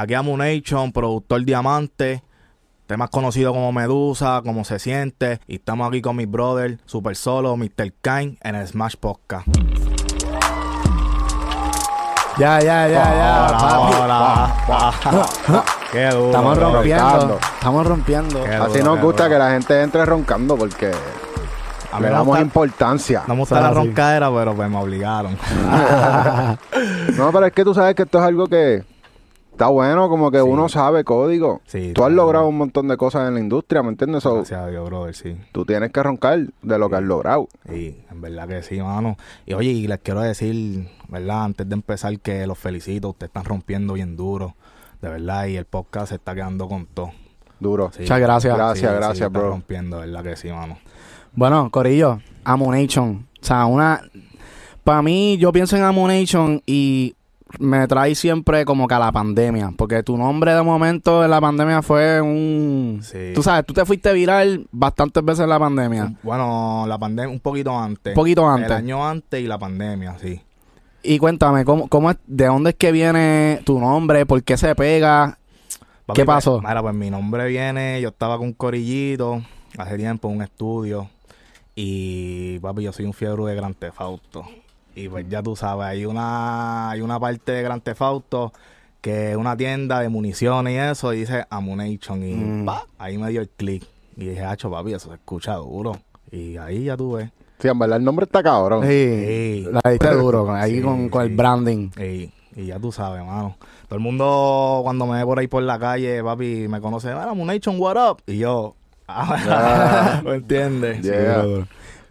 Aquí Amunation, productor Diamante. Temas conocidos como Medusa, como se siente. Y estamos aquí con mi brother, Super Solo, Mr. Kine, en el Smash Podcast. Ya, ya, ya, ya. papi. Hola. Qué duro. Estamos bro. rompiendo. roncando. Estamos rompiendo. Qué Así duro, nos gusta duro. que la gente entre roncando porque A le me damos gusta- importancia. No me gusta la roncadera, pero pues me obligaron. No, pero es que tú sabes que esto es algo que está bueno, como que Sí. uno sabe código. Sí, tú has logrado un montón de cosas en la industria, ¿me entiendes? So, Gracias a Dios, brother, sí. tú tienes que roncar de lo que has logrado. Y en verdad que sí, mano. Y oye, y les quiero decir, ¿verdad? Antes de empezar, que los felicito. Ustedes están rompiendo bien duro. De verdad, y el podcast se está quedando con todo. Duro. Sí. Muchas gracias. Gracias, gracias, están bro. rompiendo, ¿verdad que sí, mano? Bueno, Corillo, Amunation. O sea, una. Para mí, yo pienso en Amunation y me trae siempre como que a la pandemia. Porque tu nombre de momento en la pandemia fue un. Sí. Tú sabes, tú te fuiste viral bastantes veces en la pandemia. Bueno, la pandemia, un poquito antes. Un poquito antes. El año antes y la pandemia, sí. Y cuéntame, ¿cómo, cómo es, ¿de dónde es que viene tu nombre? ¿Por qué se pega? Papi, ¿Qué pasó? Pues, mira, pues mi nombre viene, yo estaba con un corillito hace tiempo en un estudio y papi, yo soy un fiebre de Gran Tefauto. Y pues ya tú sabes, hay una, hay una parte de Gran Tefauto que es una tienda de municiones y eso, y dice Amunation y Mm. pa, ahí me dio el clic. Y dije, hacho papi, eso se escucha duro. Y ahí ya tuve. Sí, en verdad el nombre está cabrón. Sí, Sí. la diste duro, con- ahí Sí, con, con sí. el branding. Y, y ya tú sabes, mano. Todo el mundo cuando me ve por ahí por la calle, papi, me conoce, mira, Amunation, what up? Y yo, Ah. ¿me entiendes? Yeah.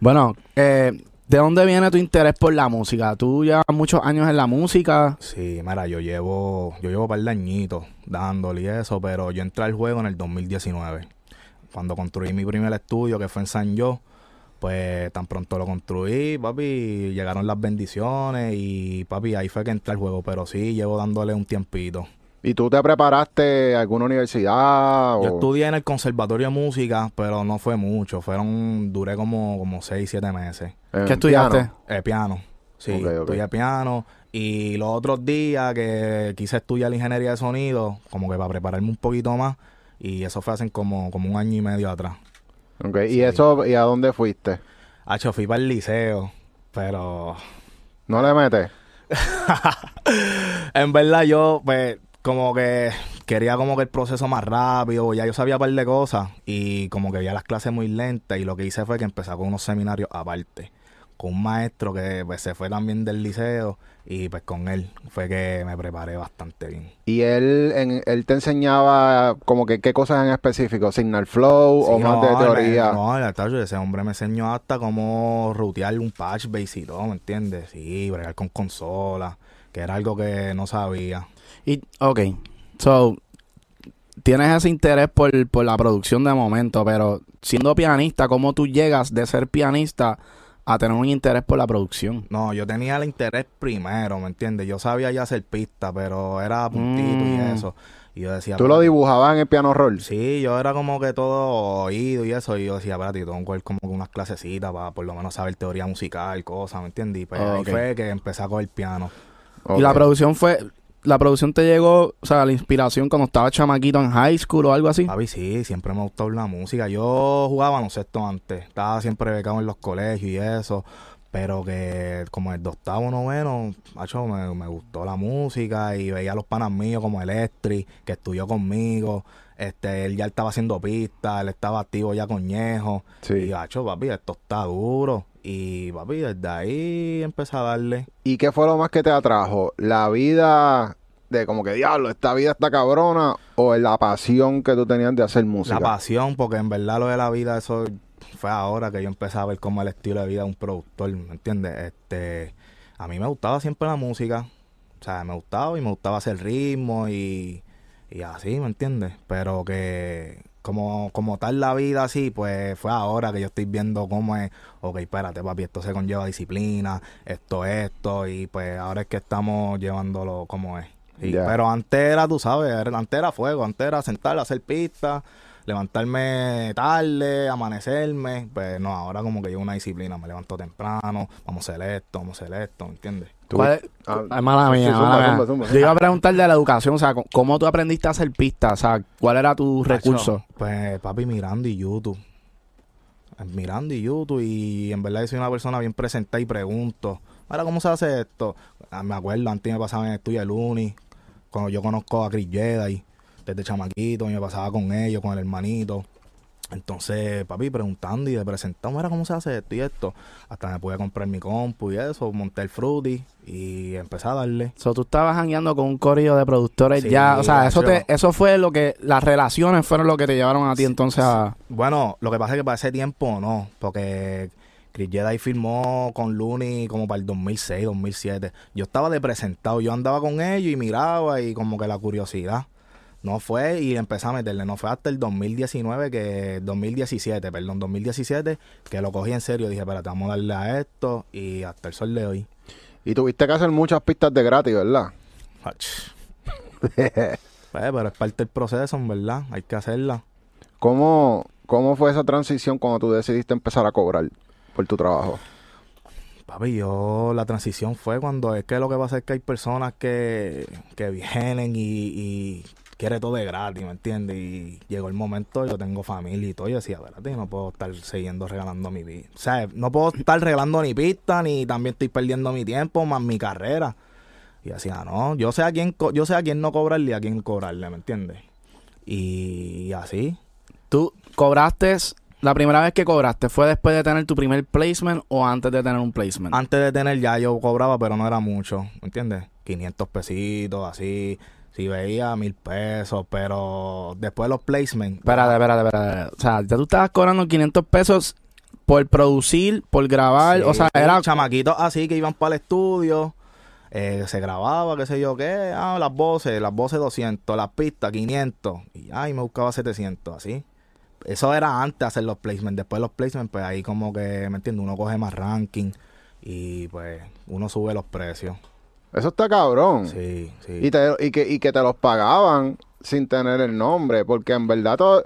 Bueno, eh, ¿de dónde viene tu interés por la música? Tú llevas muchos años en la música. Sí, mira, yo llevo, yo llevo un par de añitos dándole y eso, pero yo entré al juego en el 2019. Cuando construí mi primer estudio, que fue en San Yo, pues tan pronto lo construí, papi, llegaron las bendiciones y papi, ahí fue que entré al juego, pero sí, llevo dándole un tiempito. ¿Y tú te preparaste a alguna universidad? Yo o- estudié en el Conservatorio de Música, pero no fue mucho, fueron, duré como, como 6, 7 meses. ¿Qué estudiaste? piano? Eh, piano. Sí, estudié piano. Y los otros días que quise estudiar ingeniería de sonido, como que para prepararme un poquito más. Y eso fue hace como, como un año y medio atrás. Ok, ¿Y Sí. eso, y a dónde fuiste? Hacho, fui para el liceo, pero ¿No le metes? en verdad yo, pues, como que quería como que el proceso más rápido, ya yo sabía un par de cosas y como que veía las clases muy lentas y lo que hice fue que empecé con unos seminarios aparte, con un maestro que pues, se fue también del liceo y pues con él fue que me preparé bastante bien. ¿Y él, en- él te enseñaba como que qué cosas en específico? ¿Signal flow o más de teoría? no, el tacho, ese hombre me enseñó hasta cómo rutear un patch base y todo, ¿me entiendes? Sí, bregar con consolas, que era algo que no sabía. Y, ok, so, tienes ese interés por, por la producción de momento, pero siendo pianista, ¿cómo tú llegas de ser pianista a tener un interés por la producción? No, yo tenía el interés primero, ¿me entiendes? Yo sabía ya hacer pista, pero era puntito y Mm. eso. Y yo decía, ¿Tú lo dibujabas en el piano roll? Sí, yo era como que todo oído y eso. Y yo decía, espérate, tengo que coger como que unas clasecitas para por lo menos saber teoría musical, cosas, ¿me entiendes? Y pues Oh, ahí fue que empecé a coger piano. Y la producción fue, la producción te llegó, o sea, la inspiración cuando estaba chamaquito en high school o algo así. Papi, sí, siempre me gustó la música. Yo jugaba baloncesto antes. Estaba siempre becado en los colegios y eso. Pero que como el de octavo, noveno, macho, me, me gustó la música y veía a los panas míos como Electri, que estudió conmigo. Este, él ya estaba haciendo pistas, él estaba activo ya con Ñejo. Sí. Y, macho, papi, esto está duro. Y, papi, desde ahí empecé a darle. ¿Y qué fue lo más que te atrajo? ¿La vida de como que diablo, esta vida está cabrona? ¿O la pasión que tú tenías de hacer música? La pasión, porque en verdad lo de la vida, eso fue ahora que yo empecé a ver como el estilo de vida de un productor, ¿me entiendes? Este, a mí me gustaba siempre la música, o sea, me gustaba y me gustaba hacer ritmo y, y así, ¿me entiendes? Pero que como, como tal la vida así, pues fue ahora que yo estoy viendo cómo es, ok, espérate papi, esto se conlleva disciplina, esto, esto, y pues ahora es que estamos llevándolo como es. Y-. Pero antes era, tú sabes, antes era fuego, antes era sentar, hacer pistas, levantarme tarde, amanecerme. Pues no, ahora como que llevo una disciplina, me levanto temprano, vamos a hacer esto, vamos a hacer esto, ¿me entiendes? ¿Cuál es- Ah, Ay, mala sí, mía, zumba, mala mía. zumba, zumba, Yo iba a preguntar de la educación, o sea, ¿cómo tú aprendiste a hacer pistas? O sea, ¿cuál era tu recurso? Pues papi, mirando y YouTube. Mirando y YouTube y en verdad yo soy una persona bien presentada y pregunto, ahora ¿cómo se hace esto? Ah, me acuerdo, antes me pasaba en el estudio de Luni, cuando yo conozco a Chris Jedi, desde chamaquito, y me pasaba con ellos, con el hermanito. Entonces, papi, preguntando y de mira cómo se hace esto y esto. Hasta me pude comprar mi compu y eso, monté el Fruity y empecé a darle. So, tú estabas jangueando con un corillo de productores Sí, ya, o sea, eso te, eso fue lo que, las relaciones fueron lo que te llevaron a ti entonces a... Bueno, lo que pasa es que para ese tiempo no, porque Chris Jedi firmó con Looney como para el 2006, 2007. Yo estaba de presentado, yo andaba con ellos y miraba y como que la curiosidad. No fue y empecé a meterle, no fue hasta el 2019, que 2017, perdón, 2017, que lo cogí en serio. Dije, espérate, vamos a darle a esto y hasta el sol de hoy. Y tuviste que hacer muchas pistas de gratis, ¿verdad? Pues, pero es parte del proceso, verdad, hay que hacerla. ¿Cómo, ¿Cómo fue esa transición cuando tú decidiste empezar a cobrar por tu trabajo? Papi, yo la transición fue cuando es que lo que pasa es que hay personas que, que vienen y, y quiere todo de gratis, ¿me entiendes? Y llegó el momento, yo tengo familia y todo, y yo decía, espérate, no puedo estar siguiendo regalando mi vida. O sea, no puedo estar regalando ni pista, ni también estoy perdiendo mi tiempo, más mi carrera. Y decía, no, yo sé a quién, yo sé a quién no cobrarle y a quién cobrarle, ¿me entiendes? Y así, ¿Tú cobraste, la primera vez que cobraste, fue después de tener tu primer placement o antes de tener un placement? Antes de tener ya yo cobraba, pero no era mucho, ¿me entiendes? 500 pesitos, así. Si veía mil pesos, pero después de los placements. Espérate, espérate, espérate. O sea, ya tú estabas cobrando 500 pesos por producir, por grabar, Sí, o sea, sí, era... chamaquitos así que iban para el estudio, eh, se grababa, qué sé yo qué, ah, las voces, las voces 200, las pistas 500, y ay, me buscaba 700, así. Eso era antes de hacer los placements, después de los placements, pues ahí como que, ¿me entiendes? Uno coge más ranking y pues uno sube los precios. Eso está cabrón. Sí, sí. Y, te- y, que, y que te los pagaban sin tener el nombre, porque en verdad to-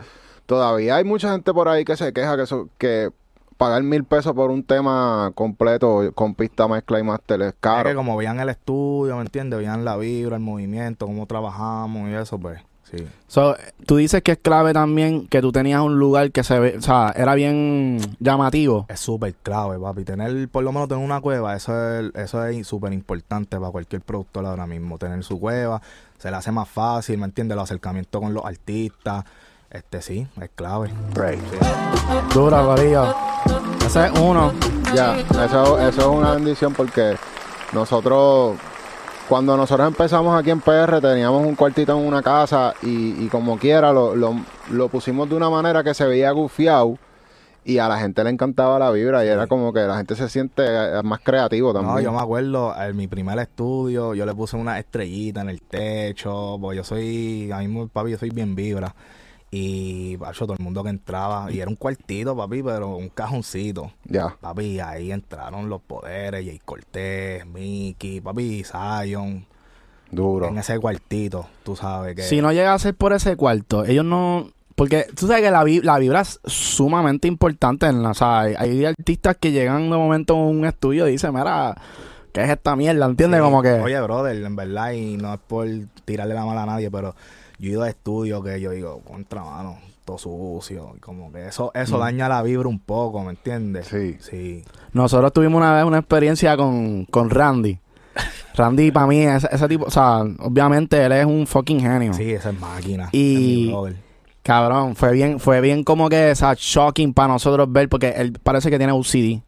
todavía hay mucha gente por ahí que se queja que, eso- que pagar mil pesos por un tema completo con pista, mezcla y máster es Es que caro. como veían el estudio, ¿me entiendes? Veían la vibra, el movimiento, cómo trabajamos y eso, pues, sí. So, tú dices que es clave también que tú tenías un lugar que se ve, o sea, era bien llamativo. Es súper clave, papi. Tener, por lo menos tener una cueva, eso es eso es súper importante para cualquier productor ahora mismo. Tener su cueva, se le hace más fácil, ¿me entiendes? Los acercamientos con los artistas. Este sí, es clave. Duro, Corillo. Ese es uno. Ya, eso, eso es una bendición porque nosotros, cuando nosotros empezamos aquí en PR, teníamos un cuartito en una casa y, y como quiera lo, lo, lo pusimos de una manera que se veía gufiado y a la gente le encantaba la vibra y era como que la gente se siente eh, más creativo también. No, yo me acuerdo, en mi primer estudio, yo le puse una estrellita en el techo, porque yo soy, a mí, papi, yo soy bien vibra. Y, pacho, todo el mundo que entraba, y era un cuartito, papi, pero un cajoncito. Ya. Papi, y ahí entraron los poderes, Jay Cortés, Mickey, papi, Zion, Duro. en ese cuartito, tú sabes que... Si no llega a ser por ese cuarto, ellos no... Porque tú sabes que la, vi- la vibra es sumamente importante. En la, o sea, hay, hay artistas que llegan de momento a un estudio y dicen, mira, ¿qué es esta mierda? ¿Entiendes? Sí. Como que... Oye, brother, en verdad, y no es por tirarle la mala a nadie, pero yo he ido a estudios que yo digo, contra mano, todo sucio, y como que eso, eso Mm. daña la vibra un poco, ¿me entiendes? Sí. Sí. Nosotros tuvimos una vez una experiencia con, con Randy. Randy, para mí, ese, ese tipo, o sea, obviamente él es un fucking genio. Sí, esa es máquina. Y- es. Cabrón, fue bien, fue bien como que, o sea, shocking para nosotros ver, porque él parece que tiene UCD.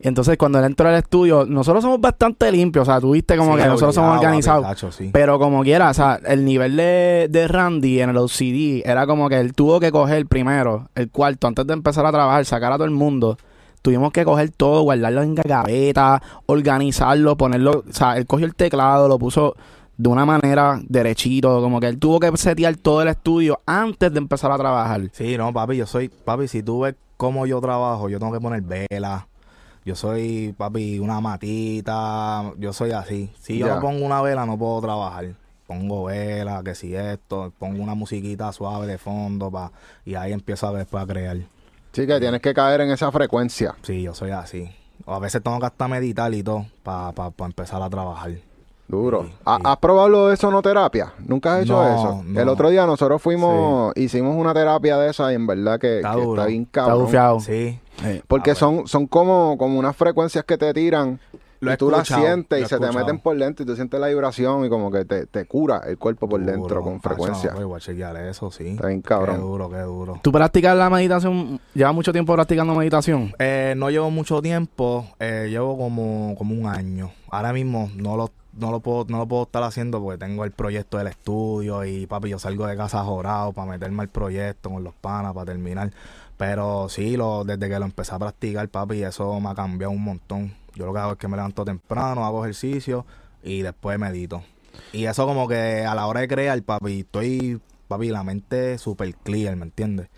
Y entonces cuando él entró al estudio, nosotros somos bastante limpios, o sea, tú viste como Sí, que nosotros somos organizados. papi, tacho, sí. Pero como quiera, o sea, el nivel de, de Randy en el OCD era como que él tuvo que coger primero el cuarto antes de empezar a trabajar, sacar a todo el mundo. Tuvimos que coger todo, guardarlo en gaveta, organizarlo, ponerlo. O sea, él cogió el teclado, lo puso de una manera derechito, como que él tuvo que setear todo el estudio antes de empezar a trabajar. Sí, no, papi, yo soy, papi, si tú ves cómo yo trabajo, yo tengo que poner vela. Yo soy, papi, una matita, yo soy así. Si yo no pongo una vela, no puedo trabajar. Pongo vela, que si esto, pongo una musiquita suave de fondo, pa, y ahí empiezo a después a crear. Sí, que tienes que caer en esa frecuencia. Sí, yo soy así. O a veces tengo que hasta meditar y todo para empezar a trabajar. Duro. Sí, ¿Ha- sí. ¿Has probado lo de sonoterapia? ¿Nunca has hecho No, eso? no. El otro día nosotros fuimos, hicimos una terapia de esa y en verdad que, Está que duro. está bien Está cabrón. bufiado. Sí. Sí. Porque Ah, son, son como, como unas frecuencias que te tiran Lo y tú las sientes y se te meten por dentro y tú sientes la vibración y como que te, te cura el cuerpo por Duro. dentro con Ah, frecuencia. no, pues, voy a chequear eso, sí. Está bien Qué cabrón. duro, qué duro. ¿Tú practicas la meditación? ¿Llevas mucho tiempo practicando meditación? Eh, no llevo mucho tiempo, eh, llevo como, como un año. Ahora mismo no lo, no lo puedo, no lo puedo estar haciendo porque tengo el proyecto del estudio y papi, yo salgo de casa jorado para meterme al proyecto con los panas para terminar. Pero sí, lo, desde que lo empecé a practicar, papi, eso me ha cambiado un montón. Yo lo que hago es que me levanto temprano, hago ejercicio y después medito. Y eso como que a la hora de crear, papi, estoy, papi, la mente super clear, ¿me entiendes?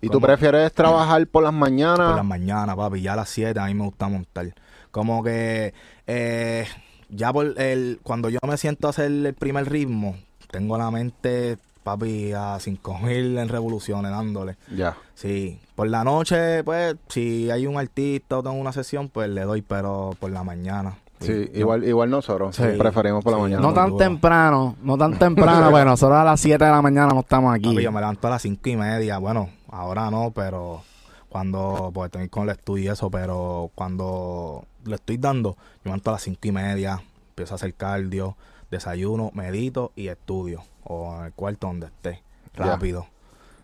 ¿Y tú prefieres trabajar por las mañanas? por las mañanas, papi. Ya a las 7 a mí me gusta montar. Como que eh, ya por el cuando yo me siento a hacer el primer ritmo, tengo la mente, papi, a 5000 en revoluciones dándole. Ya. Sí, por la noche, pues, si hay un artista o tengo una sesión, pues le doy, pero por la mañana. Sí, igual, igual nosotros. Sí. Preferimos por la Sí. mañana. No tan duro. temprano, no tan temprano. bueno, nosotros a las 7 de la mañana no estamos aquí. Papi, yo me levanto a las cinco y media. Bueno, ahora no, pero cuando, pues estoy con el estudio y eso, pero cuando le estoy dando, yo me levanto a las cinco y media, empiezo a hacer cardio, desayuno, medito y estudio. O en el cuarto donde esté, rápido.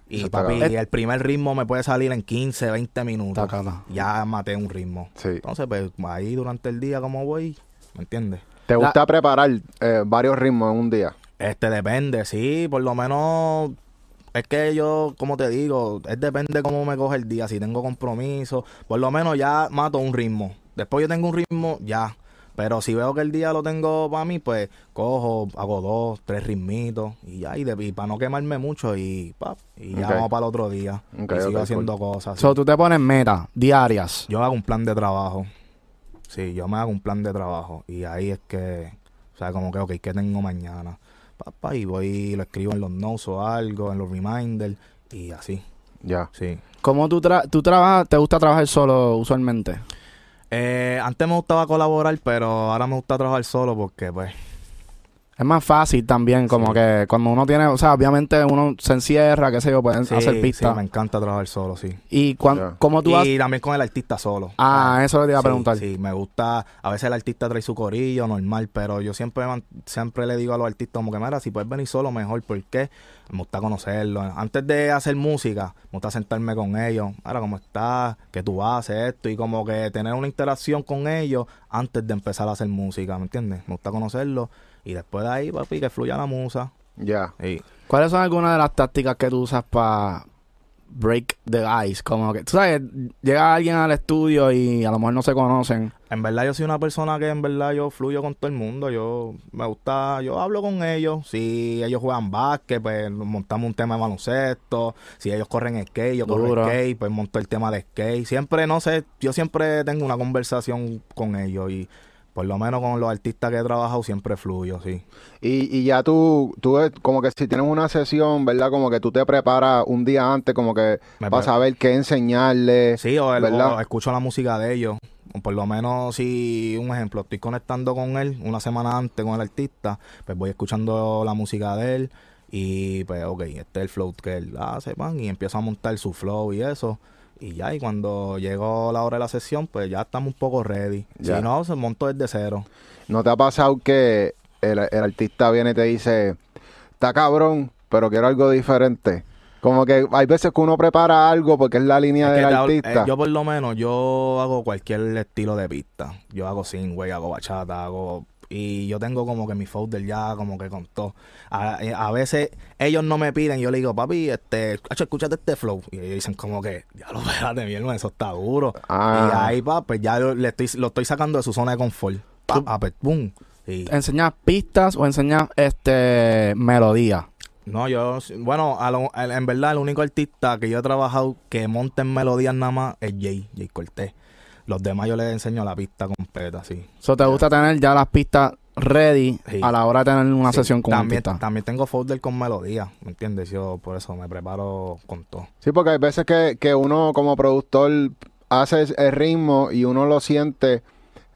Y papi, el primer ritmo me puede salir en 15, 20 minutos. Ya maté un ritmo. Sí. Entonces, pues ahí durante el día, como voy, ¿me entiendes? ¿Te gusta preparar eh, varios ritmos en un día? Este depende, sí, por lo menos es que yo, como te digo, es depende cómo me coge el día, si tengo compromiso, por lo menos ya mato un ritmo. Después yo tengo un ritmo, ya. Pero si veo que el día lo tengo para mí, pues cojo, hago dos, tres ritmitos y ya, y, de- y para no quemarme mucho y, pap, y ya Ok. vamos para el otro día. Ok, y sigo haciendo cosas. So, tú te pones metas diarias. Yo hago un plan de trabajo. Sí, yo me hago un plan de trabajo. Y ahí es que, o sea, como que, ok, ¿qué tengo mañana? Papá, y voy y lo escribo en los notes o algo, en los reminders, y así, Ya. sí. ¿Cómo tú, tra- tú trabajas? ¿Te gusta trabajar solo usualmente? Eh, antes me gustaba colaborar, pero ahora me gusta trabajar solo porque, pues, Es más fácil también, como Sí. que cuando uno tiene, o sea, obviamente uno se encierra, qué sé yo, pueden sí, hacer sí, pistas. me encanta trabajar solo, sí. y cuan- Ya. cómo tú y haces. también con el artista solo. Ah, eso te iba a Sí, preguntar. Sí, me gusta. A veces el artista trae su corillo normal, pero yo siempre siempre le digo a los artistas como que, mira, si puedes venir solo, mejor, porque me gusta conocerlo. Antes de hacer música, me gusta sentarme con ellos. Ahora, ¿cómo estás? ¿Qué tú haces? Esto. Y como que tener una interacción con ellos antes de empezar a hacer música, ¿me entiendes? Me gusta conocerlo. Y después de ahí, papi, que fluya la musa. Ya. Y ¿Cuáles son algunas de las tácticas que tú usas para break the ice? Como que, tú sabes, llega alguien al estudio y a lo mejor no se conocen. En verdad yo soy una persona que en verdad yo fluyo con todo el mundo. Yo me gusta, yo hablo con ellos. Si ellos juegan básquet, pues montamos un tema de baloncesto. Si ellos corren skate, yo corro Duro. skate, pues monto el tema de skate. Siempre, no sé, yo siempre tengo una conversación con ellos y por lo menos con los artistas que he trabajado siempre fluyo, sí. Y, y ya tú, tú es como que si tienes una sesión, ¿verdad? Como que tú te preparas un día antes, como que Me para pre- saber qué enseñarle. Sí, o, el- o escucho la música de ellos. Por lo menos, si un ejemplo, estoy conectando con él una semana antes con el artista, pues voy escuchando la música de él y pues, ok, este es el flow que él hace, pan, y empiezo a montar su flow y eso. Y ya, y cuando llegó la hora de la sesión, pues ya estamos un poco ready. Ya. Si no, se montó desde cero. ¿No te ha pasado que el, el artista viene y te dice, está cabrón, pero quiero algo diferente? Como que hay veces que uno prepara algo porque es la línea Es del hablo- artista. eh, yo por lo menos, yo hago cualquier estilo de pista. Yo hago singway, hago bachata, hago... Y yo tengo como que mi folder ya como que con todo. A, eh, a veces ellos no me piden, yo le digo, papi, este, escúchate este flow. Y ellos dicen como que, ya lo espérate, mi hermano, eso está duro. Ah. Y ahí, pa, pues ya yo le estoy, lo estoy sacando de su zona de confort. Pa, pa, pues, boom. Y- ¿Enseñas pistas o enseñas este melodía? No, yo, bueno, a lo- en verdad el único artista que yo he trabajado que monta en melodías nada más es Jay, Jay Cortés. Los demás yo les enseño la pista completa, sí. So, ¿Te gusta tener ya las pistas ready Sí. a la hora de tener una Sí, sesión con también, artista? también tengo folder con melodías, ¿me entiendes? Yo por eso me preparo con todo. Sí, porque hay veces que, que uno como productor haces el ritmo y uno lo siente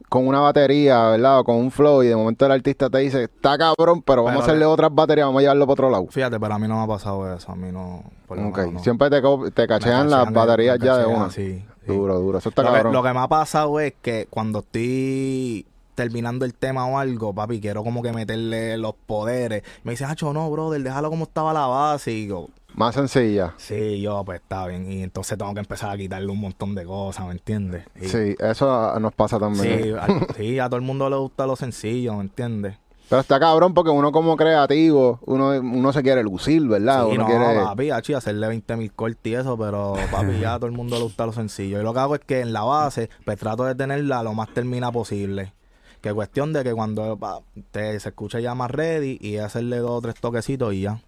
con una batería, ¿verdad? O con un flow y de momento el artista te dice, está cabrón, pero vamos Pero a hacerle le- otras baterías, vamos a llevarlo para otro lado. Fíjate, pero a mí no me ha pasado eso. A mí no. por lo Ok, menos no. siempre te, cachean las baterías ya de una. Sí. Duro, duro. Eso está Lo que, cabrón. lo que me ha pasado es que cuando estoy terminando el tema o algo, papi, quiero como que meterle los poderes. Me dice, Hacho, no, brother, déjalo como estaba la base. Y digo, Más sencilla. sí, yo, pues está bien. Y entonces tengo que empezar a quitarle un montón de cosas, ¿me entiendes? Y- Sí, eso nos pasa también. Sí, a, sí, a todo el mundo le gusta lo sencillo, ¿me entiendes? Pero está cabrón porque uno como creativo, uno, uno se quiere lucir, ¿verdad? Sí, uno no, quiere... papi, achi, hacerle 20 mil cortes y eso, pero papi, ya a todo el mundo le gusta lo sencillo. Y lo que hago es que en la base, pues trato de tenerla lo más termina posible. Que cuestión de que cuando pa, te, se escuche ya más ready y hacerle dos o tres toquecitos y ya.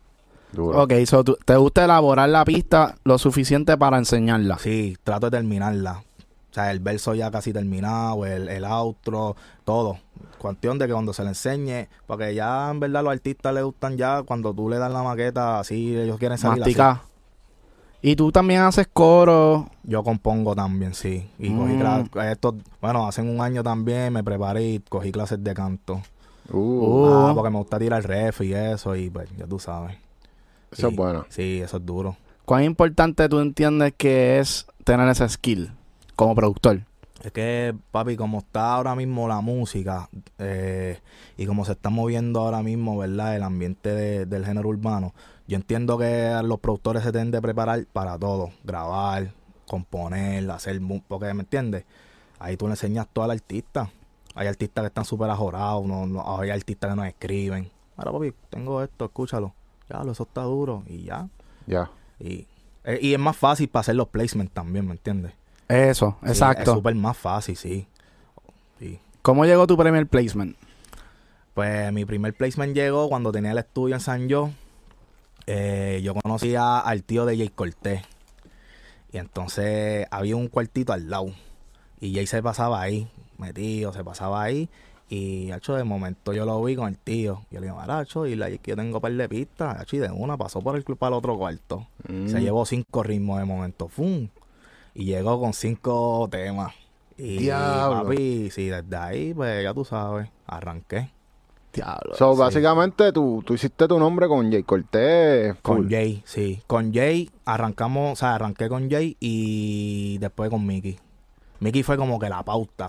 Duro. Ok, so, ¿te gusta elaborar la pista lo suficiente para enseñarla? Sí, trato de terminarla. O sea, el verso ya casi terminado, el, el outro, todo. Cuestión de que cuando se le enseñe, porque ya en verdad los artistas les gustan ya cuando tú le das la maqueta, así ellos quieren salir así. Mastica. Y tú también haces coro. Yo compongo también, sí. Y cogí Mm. clases, estos, bueno, hace un año también me preparé y cogí clases de canto. Uh, Uh. Ah, porque me gusta tirar ref y eso, y pues ya tú sabes. eso Y- es bueno. Sí, eso es duro. ¿Cuán importante tú entiendes que es tener ese skill como productor? Es que, papi, como está ahora mismo la música eh, y como se está moviendo ahora mismo, ¿verdad? El ambiente de- del género urbano, yo entiendo que los productores se tienen de preparar para todo. Grabar, componer, hacer... Porque, ¿me entiendes? Ahí tú le enseñas todo al artista. Hay artistas que están súper ajorados, no, no- hay artistas que no escriben. Ahora, papi, tengo esto, escúchalo. Ya, eso está duro y ya. Ya. Y, eh, y es más fácil para hacer los placements también, ¿me entiendes? Eso, Sí, exacto. es súper más fácil, sí. Sí. ¿Cómo llegó tu primer placement? Pues mi primer placement llegó cuando tenía el estudio en San Yo. Eh, yo conocía al tío de Jay Cortés. Y entonces había un cuartito al lado. Y Jay se pasaba ahí, metido, se pasaba ahí. Y, hecho, de momento yo lo vi con el tío. Yo le digo, Maracho, y la que yo tengo par de pistas. Hacho, y de una pasó por el club para el otro cuarto. Mm. Se llevó cinco ritmos de momento. ¡Fum! Y llegó con cinco temas. Y Diablo. papi, sí, desde ahí, pues ya tú sabes, arranqué. Diablo. So, Sí. básicamente tú, tú hiciste tu nombre con Jay Cortés. Con. Jay, sí. Con Jay arrancamos, o sea, arranqué con Jay y después con Mickey. Mickey fue como que la pauta.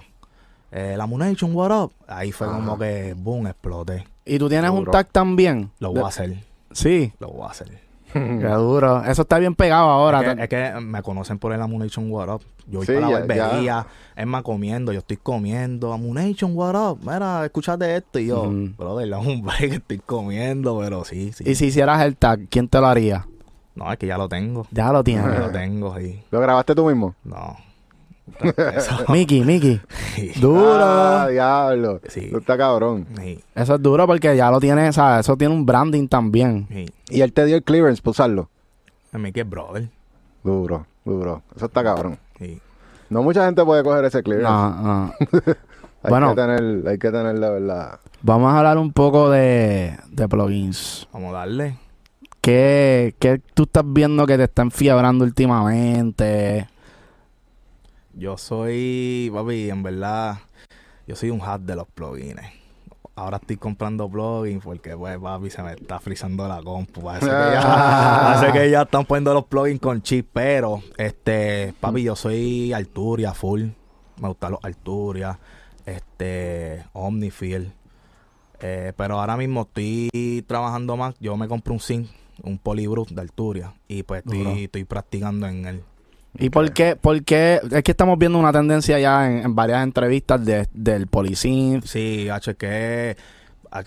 Eh, la Munation, what up? Ahí fue como que, boom, exploté. ¿Y tú tienes un tag también? Lo De- voy a hacer, Sí. lo voy a hacer. Qué duro. Eso está bien pegado ahora. Es que, es que me conocen por el Amunation What Up. Yo voy Sí, para la barbería, es más comiendo, yo estoy comiendo. Amunation What Up, mira, escúchate esto. Y yo, Ujú. brother, dame un break, estoy comiendo, pero sí, sí. Y si hicieras el tag, ¿quién te lo haría? No, es que ya lo tengo. Ya lo Ya tienes. lo tengo ahí. ¿Lo grabaste tú mismo? No. Mickey, Mickey. sí. Duro. Ah, diablo. Sí. Eso está cabrón. Sí, Eso es duro porque ya lo tienes, ¿sabes? Eso tiene un branding también. sí. Y él te dio el clearance para usarlo. A mí que es brother. Duro, duro. Eso está cabrón. Sí. No mucha gente puede coger ese clearance. No, no. Hay Bueno. que tener, hay que tener la verdad. Vamos a hablar un poco de, de plugins. Vamos a darle. ¿Qué, ¿Qué tú estás viendo que te está enfiebrando últimamente? Yo soy, papi, en verdad, yo soy un hat de los plugins. Ahora estoy comprando plugins porque, pues, papi, se me está frizando la compu. Parece que ya, parece que ya están poniendo los plugins con chip, pero, este, papi, yo soy Arturia full. Me gustan los Arturia, este, Omnifield. Eh, pero ahora mismo estoy trabajando más. Yo me compré un sync, un Polybrute de Arturia. Y pues estoy, estoy practicando en él. ¿Y por qué, por qué? Es que estamos viendo una tendencia ya en, en varias entrevistas de, del Polisynth. Sí, H, que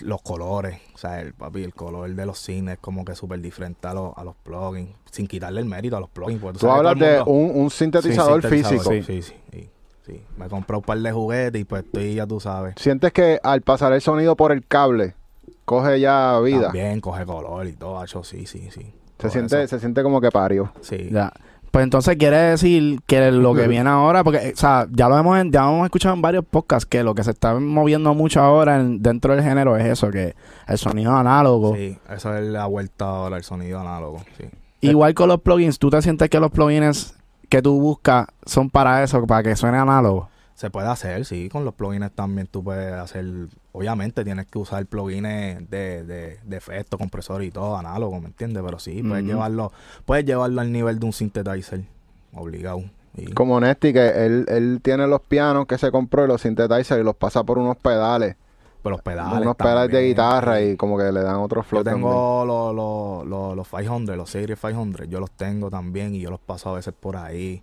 los colores, o sea, el papi, el color de los cines es como que súper diferente a los, a los plugins, sin quitarle el mérito a los plugins. Tú hablas de un, un sintetizador Sí, físico. Sí, sí, sí, sí. Me compré un par de juguetes y pues estoy, ya tú sabes. ¿Sientes que al pasar el sonido por el cable coge ya vida? También coge color y todo, Hacho, sí, sí, sí. Se siente, eso. se siente como que parió. Sí. Ya. Pues entonces quiere decir que lo que viene ahora, porque, o sea, ya lo hemos, ya hemos escuchado en varios podcasts que lo que se está moviendo mucho ahora en- dentro del género es eso, que el sonido análogo. Sí, eso es la vuelta ahora, el sonido análogo, sí. Igual con los plugins, ¿tú te sientes que los plugins que tú buscas son para eso, para que suene análogo. Se puede hacer, sí, con los plugins también tú puedes hacer, obviamente tienes que usar plugins de, de, de efecto, compresor y todo, análogo, ¿me entiendes? Pero sí, puedes llevarlo, puedes llevarlo al nivel de un synthesizer, obligado. Como Nesty, que él, él tiene los pianos que se compró y los sintetizers y los pasa por unos pedales. pero los pedales. unos pedales de guitarra y como que le dan otro flow Yo tengo los, los, los, los 500, los Series 500, yo los tengo también y yo los paso a veces por ahí.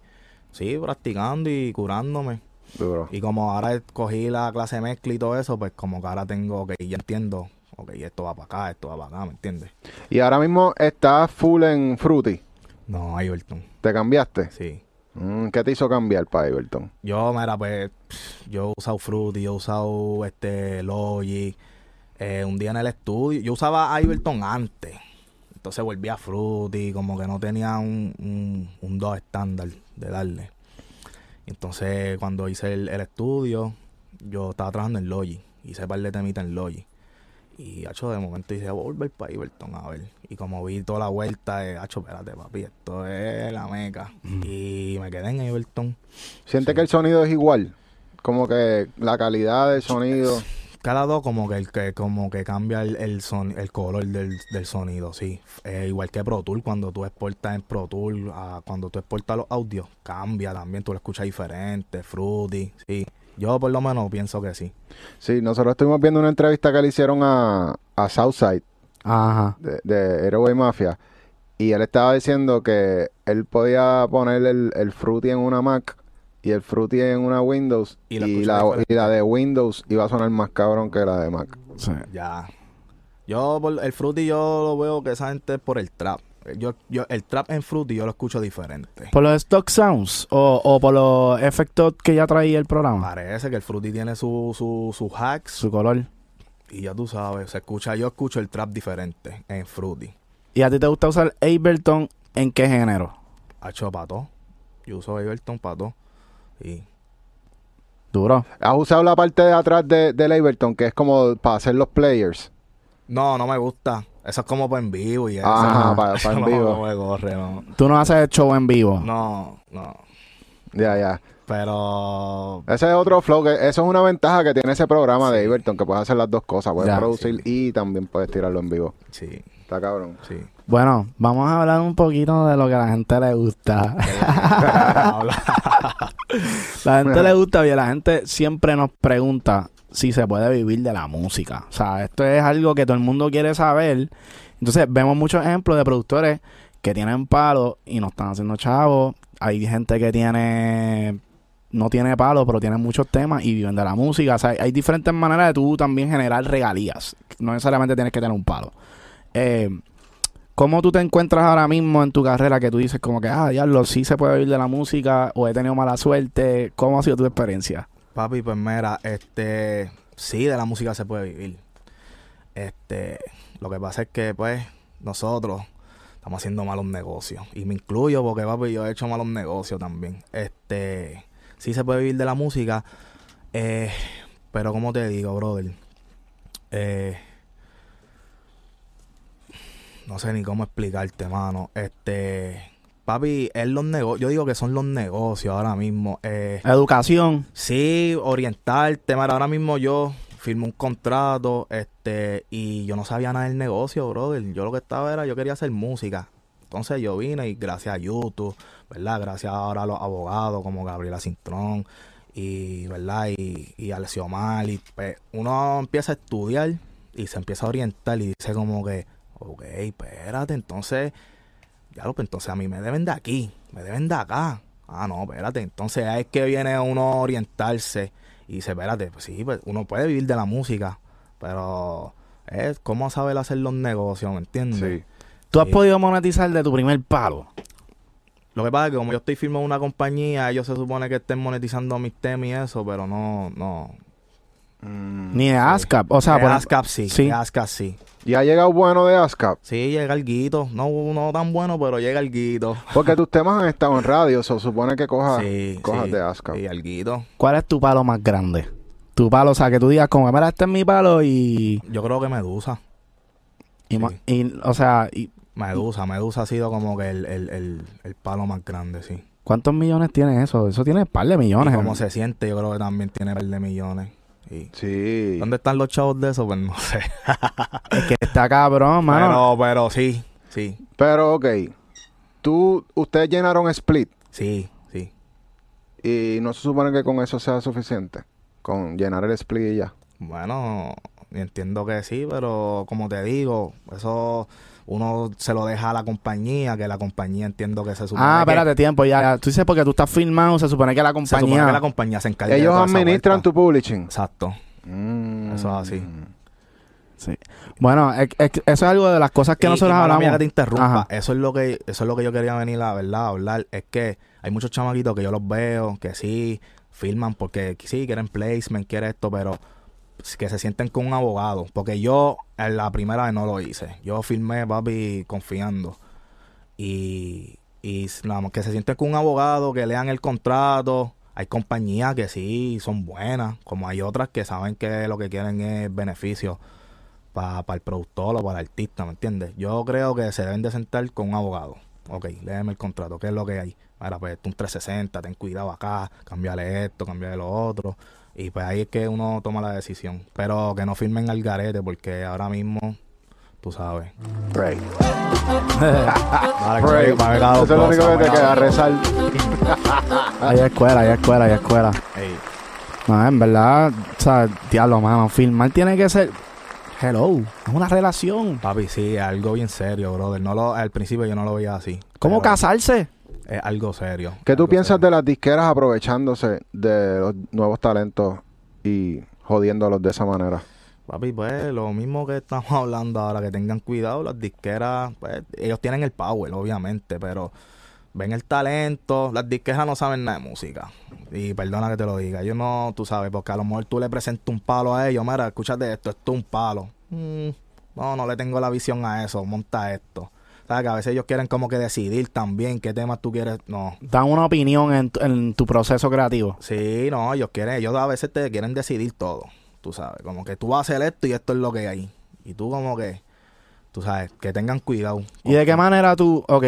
Sí, practicando y curándome. Duro. Y como ahora cogí la clase mezcla y todo eso, pues como que ahora tengo que ya entiendo, ok, esto va para acá, esto va para acá, ¿me entiendes? Y ahora mismo estás full en Fruity. No, Iverton, ¿Te cambiaste? sí. Mm, ¿Qué te hizo cambiar para Everton? Yo, mira, pues, yo he usado Fruity, yo he usado este Logic. eh, un día en el estudio, yo usaba Iverton antes. Entonces volví a Fruity, como que no tenía un, un, un 2 estándar de darle. Entonces, cuando hice el, el estudio, yo estaba trabajando en Logic. Hice un par de temitas en Logic. Y, hacho, de momento dije, voy a volver para Iverton a ver. Y como vi toda la vuelta, de, hacho, espérate, papi, esto es la meca. Y me quedé en Iverton. ¿Sientes que el sonido es igual? Como que la calidad del sonido. Cada dos como que el que como que cambia el, el, son, el color del, del sonido, sí. Eh, igual que Pro Tool, cuando tú exportas en Pro Tool, a- cuando tú exportas los audios, cambia también, tú lo escuchas diferente, Fruity, sí. Yo por lo menos pienso que sí. Sí, nosotros estuvimos viendo una entrevista que le hicieron a, a Southside Ajá. de, de Aeroway Mafia. Y él estaba diciendo que él podía poner el, el Fruity en una Mac y el Fruity en una Windows. Y Y, la escucha la, y la de Windows iba a sonar más cabrón que la de Mac. Sí. Ya. Yo por el Fruity yo lo veo que esa gente es por el trap. Yo, yo, el trap en Fruity yo lo escucho diferente. ¿Por los stock sounds o, o por los efectos que ya traía el programa? Parece que el Fruity tiene su, su, sus hacks Su color. y ya tú sabes, se escucha, yo escucho el trap diferente en Fruity. ¿Y a ti te gusta usar Ableton en qué género? Hacho pato. Yo uso Everton pato. Y Duro. ¿Has usado la parte de atrás de, del Ableton que es como para hacer los players? no, no me gusta. Eso es como para en vivo y eso. Ajá, Ajá. para, en no, vivo. no me corre, no. Tú no haces show en vivo. No, no. Ya, ya. Pero Ese es otro flow. Que eso es una ventaja que tiene ese programa de Sí. Ableton, que puedes hacer las dos cosas. Puedes producir y también puedes tirarlo en vivo. sí, Está cabrón. sí. Bueno, vamos a hablar un poquito de lo que a la gente le gusta. La gente le gusta y la gente siempre nos pregunta si se puede vivir de la música. O sea, esto es algo que todo el mundo quiere saber. Entonces, vemos muchos ejemplos de productores que tienen palo y no están haciendo chavos. Hay gente que tiene no tiene palo, pero tiene muchos temas y viven de la música. O sea, hay diferentes maneras de tú también generar regalías. No necesariamente tienes que tener un palo. Eh, ¿Cómo tú te encuentras ahora mismo en tu carrera que tú dices como que, ah, diablo, sí se puede vivir de la música o he tenido mala suerte? ¿Cómo ha sido tu experiencia? Papi, pues mira, este, sí, de la música se puede vivir. Este, lo que pasa es que, pues, nosotros estamos haciendo malos negocios. Y me incluyo porque, papi, yo he hecho malos negocios también. Este, sí se puede vivir de la música, eh, pero como te digo, brother, eh, no sé ni cómo explicarte, mano. Este, papi, es los negocios, yo digo que son los negocios ahora mismo. Eh, Educación. Sí, orientarte. Mira, ahora mismo yo firmé un contrato, este, y yo no sabía nada del negocio, brother. Yo lo que estaba era, yo quería hacer música. Entonces yo vine y gracias a YouTube, ¿verdad? Gracias ahora a los abogados como Gabriela Cintrón y, ¿verdad? Y, y a Xiomar, y pues, uno empieza a estudiar y se empieza a orientar y dice como que, ok, espérate, entonces, ya lo, pues entonces a mí me deben de aquí, me deben de acá. Ah, no, espérate, entonces ahí es que viene uno a orientarse y dice, espérate, pues sí, pues uno puede vivir de la música, pero es cómo saber hacer los negocios, ¿me entiendes? Sí. ¿Tú has Sí. podido monetizar de tu primer palo? Lo que pasa es que como yo estoy firmando una compañía, ellos se supone que estén monetizando mis temas y eso, pero no, no. Mm. Ni de ASCAP. O sea, de por ASCAP sí, sí. de ASCAP sí. ¿Y ha llegado bueno de ASCAP? Sí, llega el guito. No, no tan bueno, pero llega el guito. Porque tus temas han estado en radio, se supone que cojas sí, cojas sí. de ASCAP. Y el guito. ¿cuál es tu palo más grande? Tu palo, o sea, que tú digas como, mira, este es mi palo y... Yo creo que Medusa. y, Sí. ma- y, o sea, y, Medusa, Medusa ha sido como que el, el, el, el palo más grande, sí. ¿Cuántos millones tiene eso? Eso tiene un par de millones. Y cómo se siente, yo creo que también tiene un par de millones. Sí. ¿Dónde están los chavos de eso? Pues no sé. Es que está cabrón, mano. Pero, pero sí, sí, Pero, ok. Tú, ustedes llenaron Split sí, sí. y no se supone que con eso sea suficiente. Con llenar el Split y ya. Bueno, entiendo que sí, pero como te digo, eso uno se lo deja a la compañía, que la compañía entiendo que se supone Ah, que- espérate, tiempo, ya. ya. Tú dices porque tú estás filmado, se supone que la se supone compañía... que la compañía se encarga de Ellos administran tu publishing. Exacto. Mm. Eso es así. Sí. Bueno, es- es- eso es algo de las cosas que Y- nosotros y hablamos. mía que te interrumpa. Ajá. Eso es lo que eso es lo que yo quería venir la verdad a hablar. Es que hay muchos chamaquitos que yo los veo que sí filman porque sí quieren placement, quieren esto, pero que se sienten con un abogado. Porque yo la primera vez no lo hice. Yo filmé, papi, confiando. Y, y nada, que se sienten con un abogado, que lean el contrato. Hay compañías que sí son buenas, como hay otras que saben que lo que quieren es beneficio para el productor o para el artista, ¿me entiendes? Yo creo que se deben de sentar con un abogado. Ok, léeme el contrato, ¿qué es lo que hay? Mira, pues esto un 360, ten cuidado acá, cambiarle esto, cambiarle lo otro. Y pues ahí es que uno toma la decisión. Pero que no firmen al garete, porque ahora mismo, tú sabes. Pray. Vale, Pray. que va a haber cada Eso es lo único que te queda, rezar. Hay escuela, hay escuela, hay escuela. Ey, No, en verdad, o sea, diablo, mano, filmar tiene que ser... Hello, es una relación. Papi, sí, algo bien serio, brother. No lo, al principio yo no lo veía así. ¿Cómo pero casarse? Es algo serio. ¿Qué tú algo piensas serio. de las disqueras aprovechándose de los nuevos talentos y jodiéndolos de esa manera? Papi, pues lo mismo que estamos hablando ahora, que tengan cuidado, las disqueras, pues ellos tienen el power, obviamente, pero ven el talento, las disqueras no saben nada de música. Y perdona que te lo diga, yo no, tú sabes, porque a lo mejor tú le presentas un palo a ellos, mira, escúchate esto, esto es un palo. Mm, no, no le tengo la visión a eso, monta esto. ¿Sabes? Que a veces ellos quieren como que decidir también qué temas tú quieres, no. Dan una opinión en, tu- en tu proceso creativo. Sí, no, ellos quieren, ellos a veces te quieren decidir todo, tú sabes, como que tú vas a hacer esto y esto es lo que hay. Y tú como que, tú sabes, que tengan cuidado. ¿Y de qué manera tú, ok,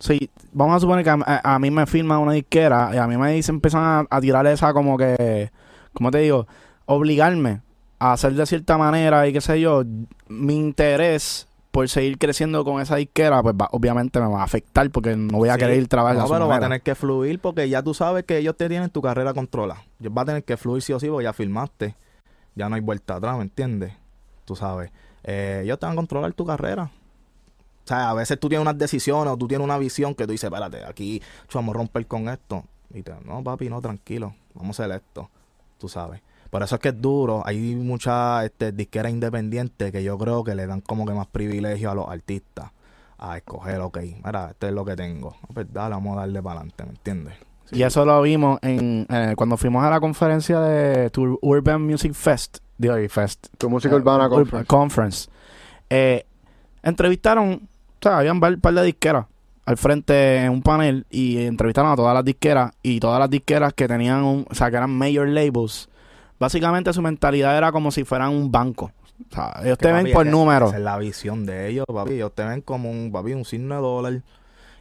sí, vamos a suponer que a, a- a mí me firma una disquera y a mí me dicen, empiezan a, a tirar esa como que, ¿cómo te digo? Obligarme a hacer de cierta manera y qué sé yo, mi interés por seguir creciendo con esa disquera, pues va- obviamente me va a afectar porque no voy a Sí, querer ir trabajar No, pero va a tener que fluir porque ya tú sabes que ellos te tienen tu carrera controlada. Va a tener que fluir sí o sí porque ya firmaste. Ya no hay vuelta atrás, ¿me entiendes? Tú sabes. Eh, ellos te van a controlar tu carrera. O sea, a veces tú tienes unas decisiones o tú tienes una visión que tú dices, espérate, aquí vamos a romper con esto. Y te, no, papi, no, tranquilo, vamos a hacer esto. Tú sabes. Por eso es que es duro. Hay muchas este, disqueras independientes que yo creo que le dan como que más privilegio a los artistas a escoger, ok, mira, esto es lo que tengo. Pues dale, vamos a darle para adelante, ¿me entiendes? Y eso lo vimos en, eh, cuando fuimos a la conferencia de Tour Urban Music Fest, de hoy Fest, Tu música Eh, urbana Ur- conference. Conference. Eh, entrevistaron, o sea, había un par, par de disqueras al frente en un panel y entrevistaron a todas las disqueras y todas las disqueras que tenían, un, o sea, que eran major labels. Básicamente su mentalidad era como si fueran un banco. O sea, ellos Que, te papi, ven por números. Esa es la visión de ellos, papi. Ellos te ven como un, papi, un signo de dólar.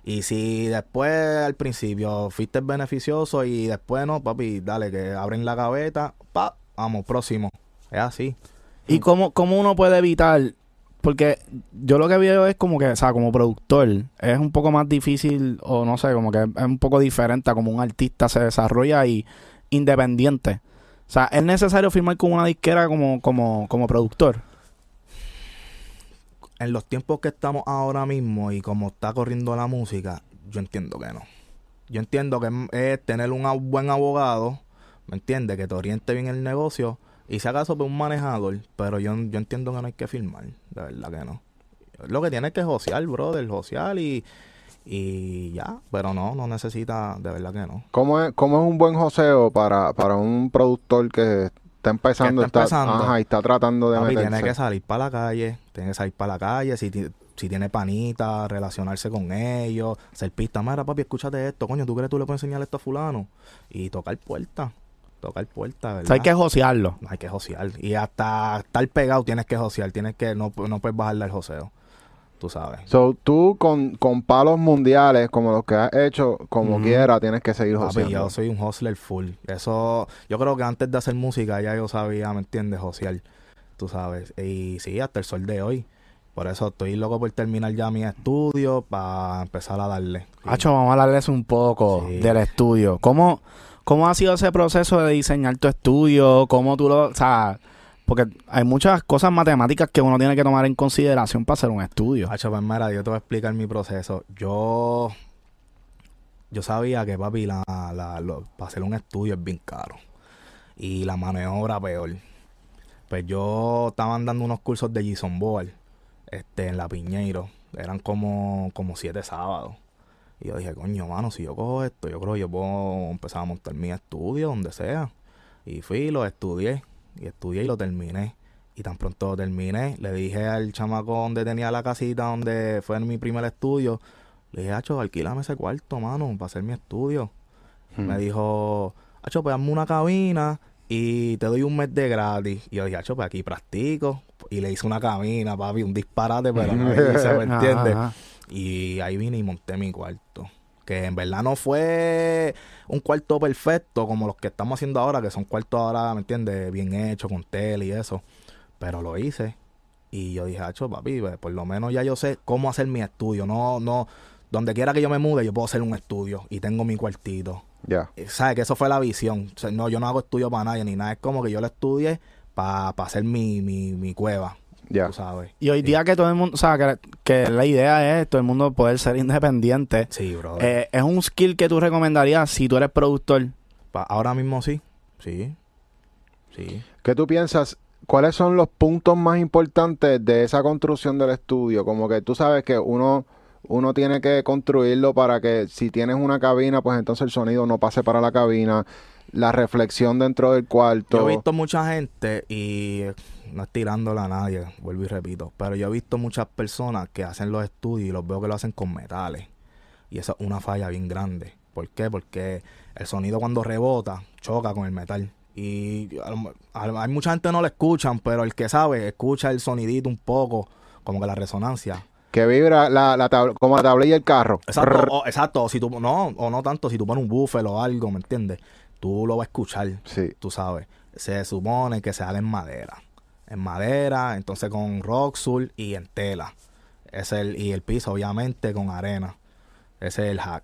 Y si después al principio fuiste beneficioso y después no, papi, dale, que abren la gaveta, pa, vamos, próximo. Es así. ¿Y cómo, cómo uno puede evitar? Porque yo lo que veo es como que, o sea, como productor, es un poco más difícil, o no sé, como que es un poco diferente a como un artista se desarrolla y independiente. O sea, es necesario firmar con una disquera como, como, como productor. En los tiempos que estamos ahora mismo y como está corriendo la música, yo entiendo que no. Yo entiendo que es tener un buen abogado, ¿me entiendes? Que te oriente bien el negocio y si acaso un manejador, pero yo, yo entiendo que no hay que firmar, de verdad que no. Lo que tiene es que josear, brother, josear y, y ya, pero no, no necesita, de verdad que no. ¿Cómo es, cómo es un buen joseo para, para un productor que está empezando, Que está empezando. ajá, y está tratando de Papi, meterse? tiene que salir para la calle, tiene que salir para la calle, si, si tiene panita, relacionarse con ellos, hacer pistas, mira papi, escúchate esto, coño, ¿tú crees que tú le puedes enseñar esto a fulano? Y tocar puerta, tocar puerta, O ¿verdad? sea, hay que josearlo. Hay que josear. Y hasta estar pegado tienes que josear, tienes que, no, no puedes bajarle al joseo. Tú sabes. So, tú con, con palos mundiales como los que has hecho, como quiera, tienes que seguir joseando. yo soy un hustler full. Eso, yo creo que antes de hacer música ya yo sabía, ¿me entiendes? Josear, tú sabes. Y sí, hasta el sol de hoy. Por eso estoy loco por terminar ya mi estudio para empezar a darle. Hacho, vamos a hablarles un poco Sí. del estudio. ¿Cómo, ¿Cómo ha sido ese proceso de diseñar tu estudio? ¿Cómo tú lo...? O sea, porque hay muchas cosas matemáticas que uno tiene que tomar en consideración para hacer un estudio. Hacho, pues mira, yo te voy a explicar mi proceso. Yo yo sabía que papi la, la- para hacer un estudio es bien caro y la mano de obra peor. Pues yo estaba dando unos cursos de Jason Board este, en la Piñeiro. Eran como, como siete sábados. Y yo dije, coño, mano, si yo cojo esto, yo creo que yo puedo empezar a montar mi estudio donde sea. Y fui, lo estudié. Y estudié y lo terminé. Y tan pronto lo terminé, le dije al chamaco donde tenía la casita, donde fue en mi primer estudio, le dije, Hacho, alquílame ese cuarto, mano, para hacer mi estudio. Hmm. Me dijo, Hacho, pues hazme una cabina y te doy un mes de gratis. Y yo dije, Hacho, pues aquí practico. Y le hice una cabina, papi, un disparate, pero no le hice, ¿me entiendes? Y ahí vine y monté mi cuarto. Que en verdad no fue un cuarto perfecto como los que estamos haciendo ahora, que son cuartos ahora, ¿me entiendes? Bien hechos, con tele y eso. Pero lo hice. Y yo dije, hacho, papi, pues, por lo menos ya yo sé cómo hacer mi estudio. No, no, donde quiera que yo me mude, yo puedo hacer un estudio. Y tengo mi cuartito. Ya. Eh, ¿Sabes? Que eso fue la visión. O sea, no, yo no hago estudio para nadie ni nada. Es como que yo lo estudie para hacer mi, mi, mi cueva. Ya. Tú sabes. Y hoy día que todo el mundo, o sea, que, que la idea es todo el mundo poder ser independiente. Sí, bro. Eh, es un skill que tú recomendarías si tú eres productor. Pa- ahora mismo sí. Sí. Sí. ¿Qué tú piensas? ¿Cuáles son los puntos más importantes de esa construcción del estudio? Como que tú sabes que uno, uno tiene que construirlo para que si tienes una cabina, pues entonces el sonido no pase para la cabina. La reflexión dentro del cuarto. Yo he visto mucha gente y no es tirándola a nadie, vuelvo y repito, pero yo he visto muchas personas que hacen los estudios y los veo que lo hacen con metales. Y eso es una falla bien grande. ¿Por qué? Porque el sonido cuando rebota choca con el metal. Y hay mucha gente que no lo escuchan, pero el que sabe escucha el sonidito un poco, como que la resonancia. Que vibra la, la tab- como la tablilla del carro. Exacto, o, exacto, si tú no, o no tanto, si tú pones un buffer o algo, ¿me entiendes? Tú lo vas a escuchar Sí. tú sabes, se supone que se sale en madera. En madera, entonces con Roxul y en tela. Es el, y el piso, obviamente, con arena. Ese es el hack.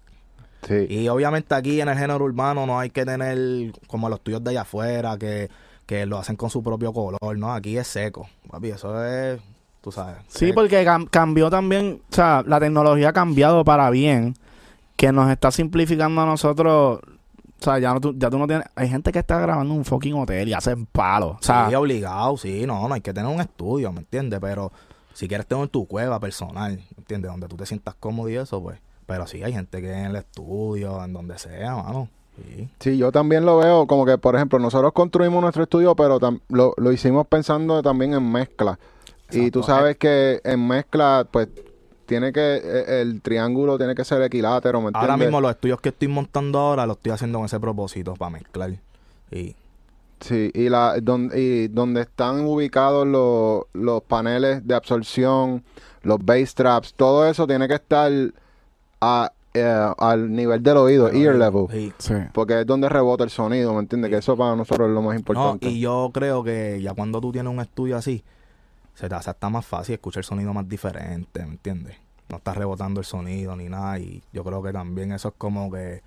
Sí. Y obviamente aquí en el género urbano no hay que tener como los tuyos de allá afuera que, que lo hacen con su propio color, ¿no? Aquí es seco. Papi, eso es, tú sabes. Sí, seco. porque cam- cambió también, o sea, la tecnología ha cambiado para bien, que nos está simplificando a nosotros. O sea, ya, no, tú, ya tú no tienes. Hay gente que está grabando un fucking hotel y hacen palos. O sea, sí, obligado, sí, no, no hay que tener un estudio, ¿me entiendes? Pero si quieres tener tu cueva personal, ¿me entiendes? Donde tú te sientas cómodo y eso, pues. Pero sí, hay gente que en el estudio, en donde sea, mano. Sí. Sí, yo también lo veo como que, por ejemplo, nosotros construimos nuestro estudio, pero tam- lo, lo hicimos pensando también en mezcla. Y tú sabes que en mezcla, pues, tiene que, eh, el triángulo tiene que ser equilátero, ¿me entiendes? Ahora mismo los estudios que estoy montando ahora los estoy haciendo con ese propósito, para mezclar. Y Sí, y, la, donde, y donde están ubicados los, los paneles de absorción, los bass traps, todo eso tiene que estar a, eh, al nivel del oído, ear level. Sí. sí. Porque es donde rebota el sonido, ¿me entiendes? Sí. Que eso para nosotros es lo más No, importante. y yo creo que ya cuando tú tienes un estudio así, se te hace hasta más fácil escuchar el sonido más diferente, ¿me entiendes? No estás rebotando el sonido ni nada. Y yo creo que también eso es como que,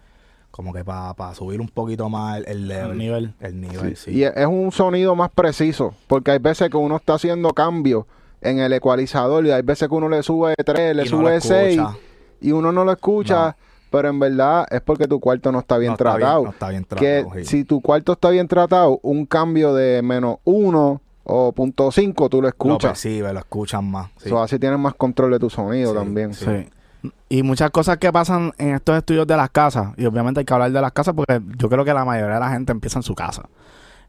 como que para subir un poquito más el, el level. El nivel. El nivel, Sí. sí. Y es un sonido más preciso, porque hay veces que uno está haciendo cambios en el ecualizador y hay veces que uno le sube 3, le Y no sube lo 6 escucha. y uno no lo escucha, No. pero en verdad es porque tu cuarto no está bien No está bien- tratado. no está bien que sí. si tu cuarto está bien tratado, un cambio de menos 1 o punto 5 tú lo Lo escuchas. percibe, lo escuchan más. sí. So, así tienes más control de tu sonido Sí, también. sí. Sí. Y muchas cosas que pasan en estos estudios de las casas, y obviamente hay que hablar de las casas porque yo creo que la mayoría de la gente empieza en su casa.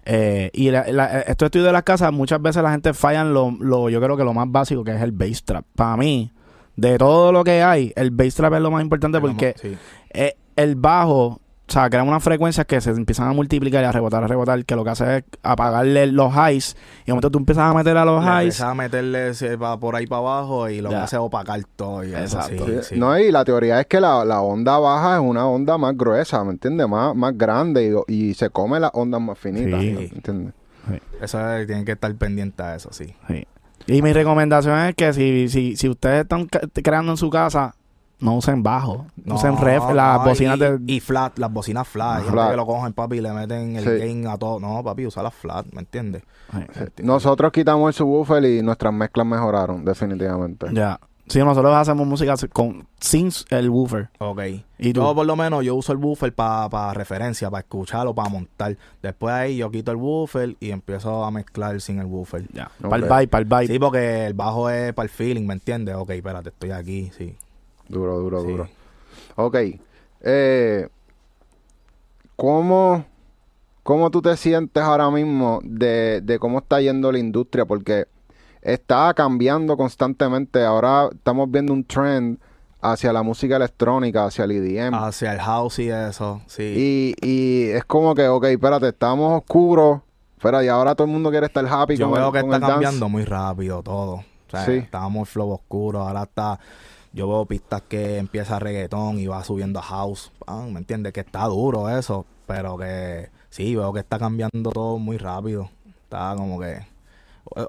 Eh, y la- la- estos estudios de las casas, muchas veces la gente falla en lo, lo- yo creo que lo más básico que es el bass trap. Para mí, de todo lo que hay, el bass trap es lo más importante porque sí. eh, el bajo o sea, crean unas frecuencias que se empiezan a multiplicar y a rebotar, a rebotar, que lo que hace es apagarle los highs. Y de momento tú empiezas a meter a los Le highs. empieza a meterle pa- por ahí para abajo y lo que hace es opacar todo. Y eso, Exacto. sí, Sí, sí. No, y la teoría es que la, la onda baja es una onda más gruesa, ¿me entiendes? Más, más grande y, y se come las ondas más finitas, Sí. ¿me entiendes? Eso es- tienen que estar pendiente a eso, sí. Sí. Y mi recomendación es que si, si, si ustedes están ca- creando en su casa, no usen bajo. No, usen ref, las no, bocinas y, de... Y flat, las bocinas flat. Gente Flat. que lo cogen, papi, y le meten el Sí. gain a todo. No, papi, usa las flat, ¿me entiendes? Sí. Nosotros quitamos el subwoofer y nuestras mezclas mejoraron, definitivamente. Ya. Sí, nosotros hacemos música con sin el woofer. Ok. ¿Y tú? Yo, por lo menos, yo uso el woofer para referencia, para escucharlo, para montar. Después ahí yo quito el woofer y empiezo a mezclar sin el woofer. Ya. Ok. Para el vibe, para el vibe. Sí, porque el bajo es para el feeling, ¿me entiendes? Ok, espérate, estoy aquí, sí. Duro, duro, Sí. duro. Ok. Eh, ¿cómo, ¿Cómo tú te sientes ahora mismo de, de cómo está yendo la industria? Porque está cambiando constantemente. Ahora estamos viendo un trend hacia la música electrónica, hacia el EDM. Hacia el house y eso, sí. Y, y es como que, ok, espérate, estamos oscuros. Espera, y ahora todo el mundo quiere estar happy Yo con veo el, que con está dance. cambiando muy rápido todo. O sea, Sí. estábamos flow oscuro, ahora está... Yo veo pistas que empieza reggaetón y va subiendo a house. ¿Me entiendes? Que está duro eso, pero que sí, veo que está cambiando todo muy rápido. Está como que...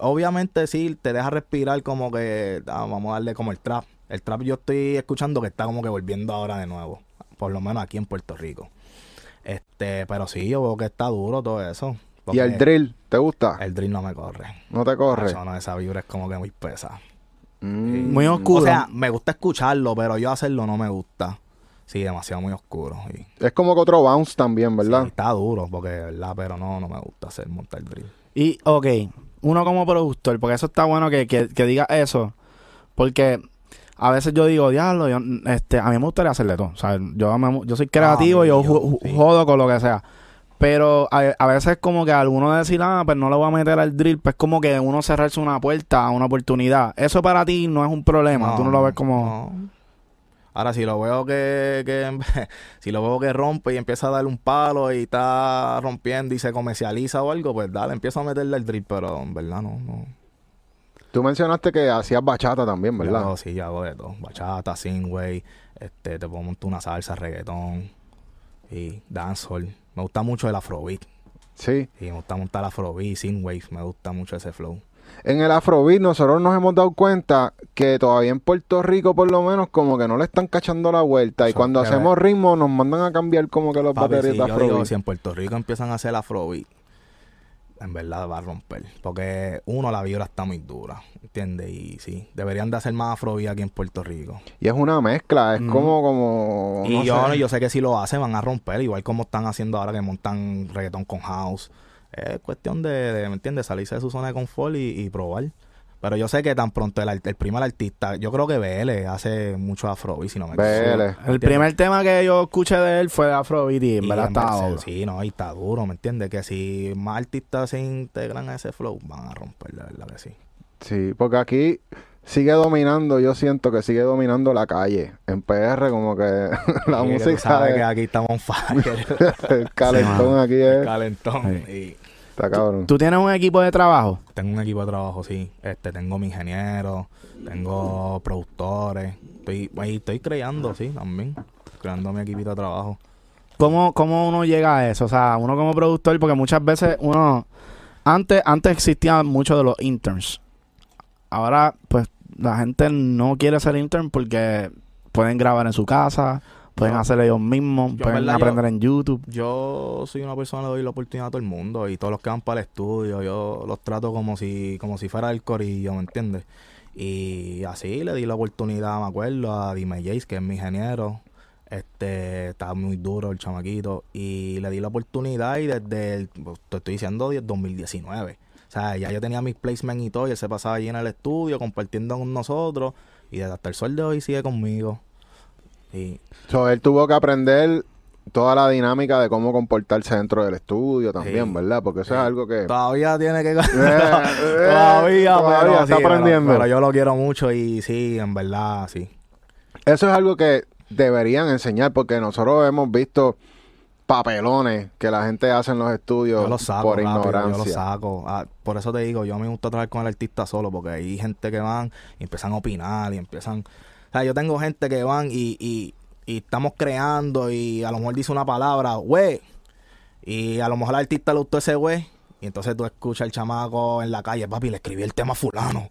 Obviamente sí, te deja respirar como que... ah, vamos a darle como el trap. El trap yo estoy escuchando que está como que volviendo ahora de nuevo. Por lo menos aquí en Puerto Rico. Este, pero sí, yo veo que está duro todo eso. Y el drill, ¿te gusta? El drill no me corre. ¿No te corre? Eso no, esa vibra es como que muy pesa. Mm. Muy oscuro. O sea, me gusta escucharlo, pero yo hacerlo no me gusta. Sí, demasiado muy oscuro. Y, Es como que otro bounce también, ¿verdad? sí, está duro, porque, ¿verdad? Pero no, no me gusta hacer montar drill. Y, ok, uno como productor, porque eso está bueno que, que, que diga eso, porque a veces yo digo, diablo, yo, este, a mí me gustaría hacerle todo, o sea, yo, me- yo soy creativo, Ah, yo yo, ju- sí. jodo con lo que sea, pero a, a veces como que alguno decir, ah, pues no le voy a meter al drill, pues como que uno cerrarse una puerta a una oportunidad, eso para ti no es un problema, tú no lo ves como... no. Ahora, si lo veo que, que si lo veo que rompe y empieza a darle un palo y está rompiendo y se comercializa o algo, pues dale, empiezo a meterle el drill, pero en verdad no, no. Tú mencionaste que hacías bachata también, ¿verdad? Yo, sí, yo hago de todo. Bachata, singway, este, te puedo montar una salsa, reggaetón y dancehall. Me gusta mucho el afrobeat. Sí. Y me gusta montar afrobeat, singway. Me gusta mucho ese flow. En el Afrobeat nosotros nos hemos dado cuenta que todavía en Puerto Rico por lo menos como que no le están cachando la vuelta y cuando hacemos ritmo nos mandan a cambiar como que los Papi, baterías sí, de yo Afrobeat. digo, si en Puerto Rico empiezan a hacer afrobeat, en verdad va a romper. Porque, uno, la vibra está muy dura, ¿entiendes? Y sí, deberían de hacer más afrobeat aquí en Puerto Rico. Y es una mezcla, es como como Y no yo, sé. yo sé que si lo hacen van a romper, igual como están haciendo ahora que montan reggaetón con house. Es cuestión de, de, ¿me entiendes? Salirse de su zona de confort y, y probar. Pero yo sé que tan pronto el, art- el primer artista, yo creo que BL hace mucho afrobeat, si no me BL. equivoco. El primer tema que yo escuché de él fue Afrobeat y en Y verdad verdad, duro. Sí, no, y está duro, ¿me entiendes? Que si más artistas se integran a ese flow, van a romper, la verdad que sí. Sí, porque aquí sigue dominando, yo siento que sigue dominando la calle. En PR como que la que tú música que de, aquí estamos on fire. el calentón aquí es, calentón. Sí. Y está cabrón. ¿Tú tienes un equipo de trabajo? tengo un equipo de trabajo, sí. Este, tengo mi ingeniero, tengo productores. Estoy, ahí estoy creando, sí, también. Creando mi equipito de trabajo. ¿Cómo, ¿Cómo uno llega a eso? O sea, uno como productor, porque muchas veces uno... Antes, antes existían mucho de los interns. Ahora, pues, la gente no quiere ser intern porque pueden grabar en su casa, pueden Yo- hacer ellos mismos, yo, pueden verdad, aprender yo- en YouTube. Yo soy una persona que le doy la oportunidad a todo el mundo y todos los que van para el estudio, yo los trato como si, como si fuera el corillo, ¿me entiendes? Y así le di la oportunidad, me acuerdo, a Dime Jace, que es mi ingeniero. Este, está muy duro el chamaquito. Y le di la oportunidad y desde, el, pues, te estoy diciendo, desde 2019. O sea, ya yo tenía mis placements y todo, y él se pasaba allí en el estudio compartiendo con nosotros. Y desde hasta el sol de hoy sigue conmigo. Y So, él tuvo que aprender toda la dinámica de cómo comportarse dentro del estudio también, Sí. ¿verdad? Porque eso Sí. es algo que... todavía tiene que... Eh, todavía, todavía pero está sí, pero- aprendiendo. Pero, yo lo quiero mucho y sí, en verdad, sí. Eso es algo que deberían enseñar porque nosotros hemos visto papelones que la gente hace en los estudios Yo lo saco, por rápido, ignorancia. Yo lo saco. Ah, por eso te digo, yo me gusta trabajar con el artista solo, porque hay gente que van y empiezan a opinar y empiezan. O sea, yo tengo gente que van y, y, y estamos creando y a lo mejor dice una palabra, güey. Y a lo mejor al artista le gustó ese güey. Y entonces tú escuchas al chamaco en la calle, papi, le escribí el tema a fulano.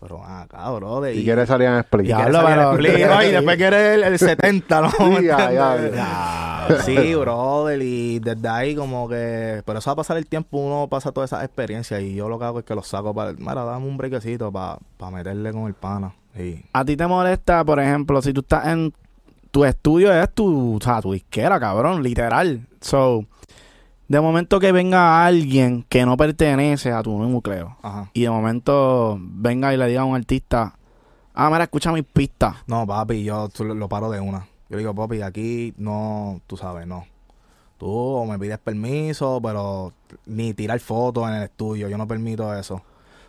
Pero acá, brother. Y quiere salir a y explicar. quiere Diablo, salir a pero- explicar, y después quiere el, el 70, ¿no? Sí, ¿Me ya. Sí, brother, y desde ahí como que... Pero eso va a pasar el tiempo, uno pasa todas esas experiencias y yo lo que hago es que los saco para... Mira, dame un brequecito para meterle con el pana. ¿A ti te molesta, por ejemplo, si tú estás en tu estudio es tu, o sea, tu disquera, cabrón, literal. So, de momento que venga alguien que no pertenece a tu núcleo Ajá. y de momento venga y le diga a un artista, ah, mira, escucha mis pistas. No, papi, yo lo, paro de una. Yo le digo, papi, aquí no, tú sabes, no. Tú me pides permiso, pero ni tirar fotos en el estudio, yo no permito eso.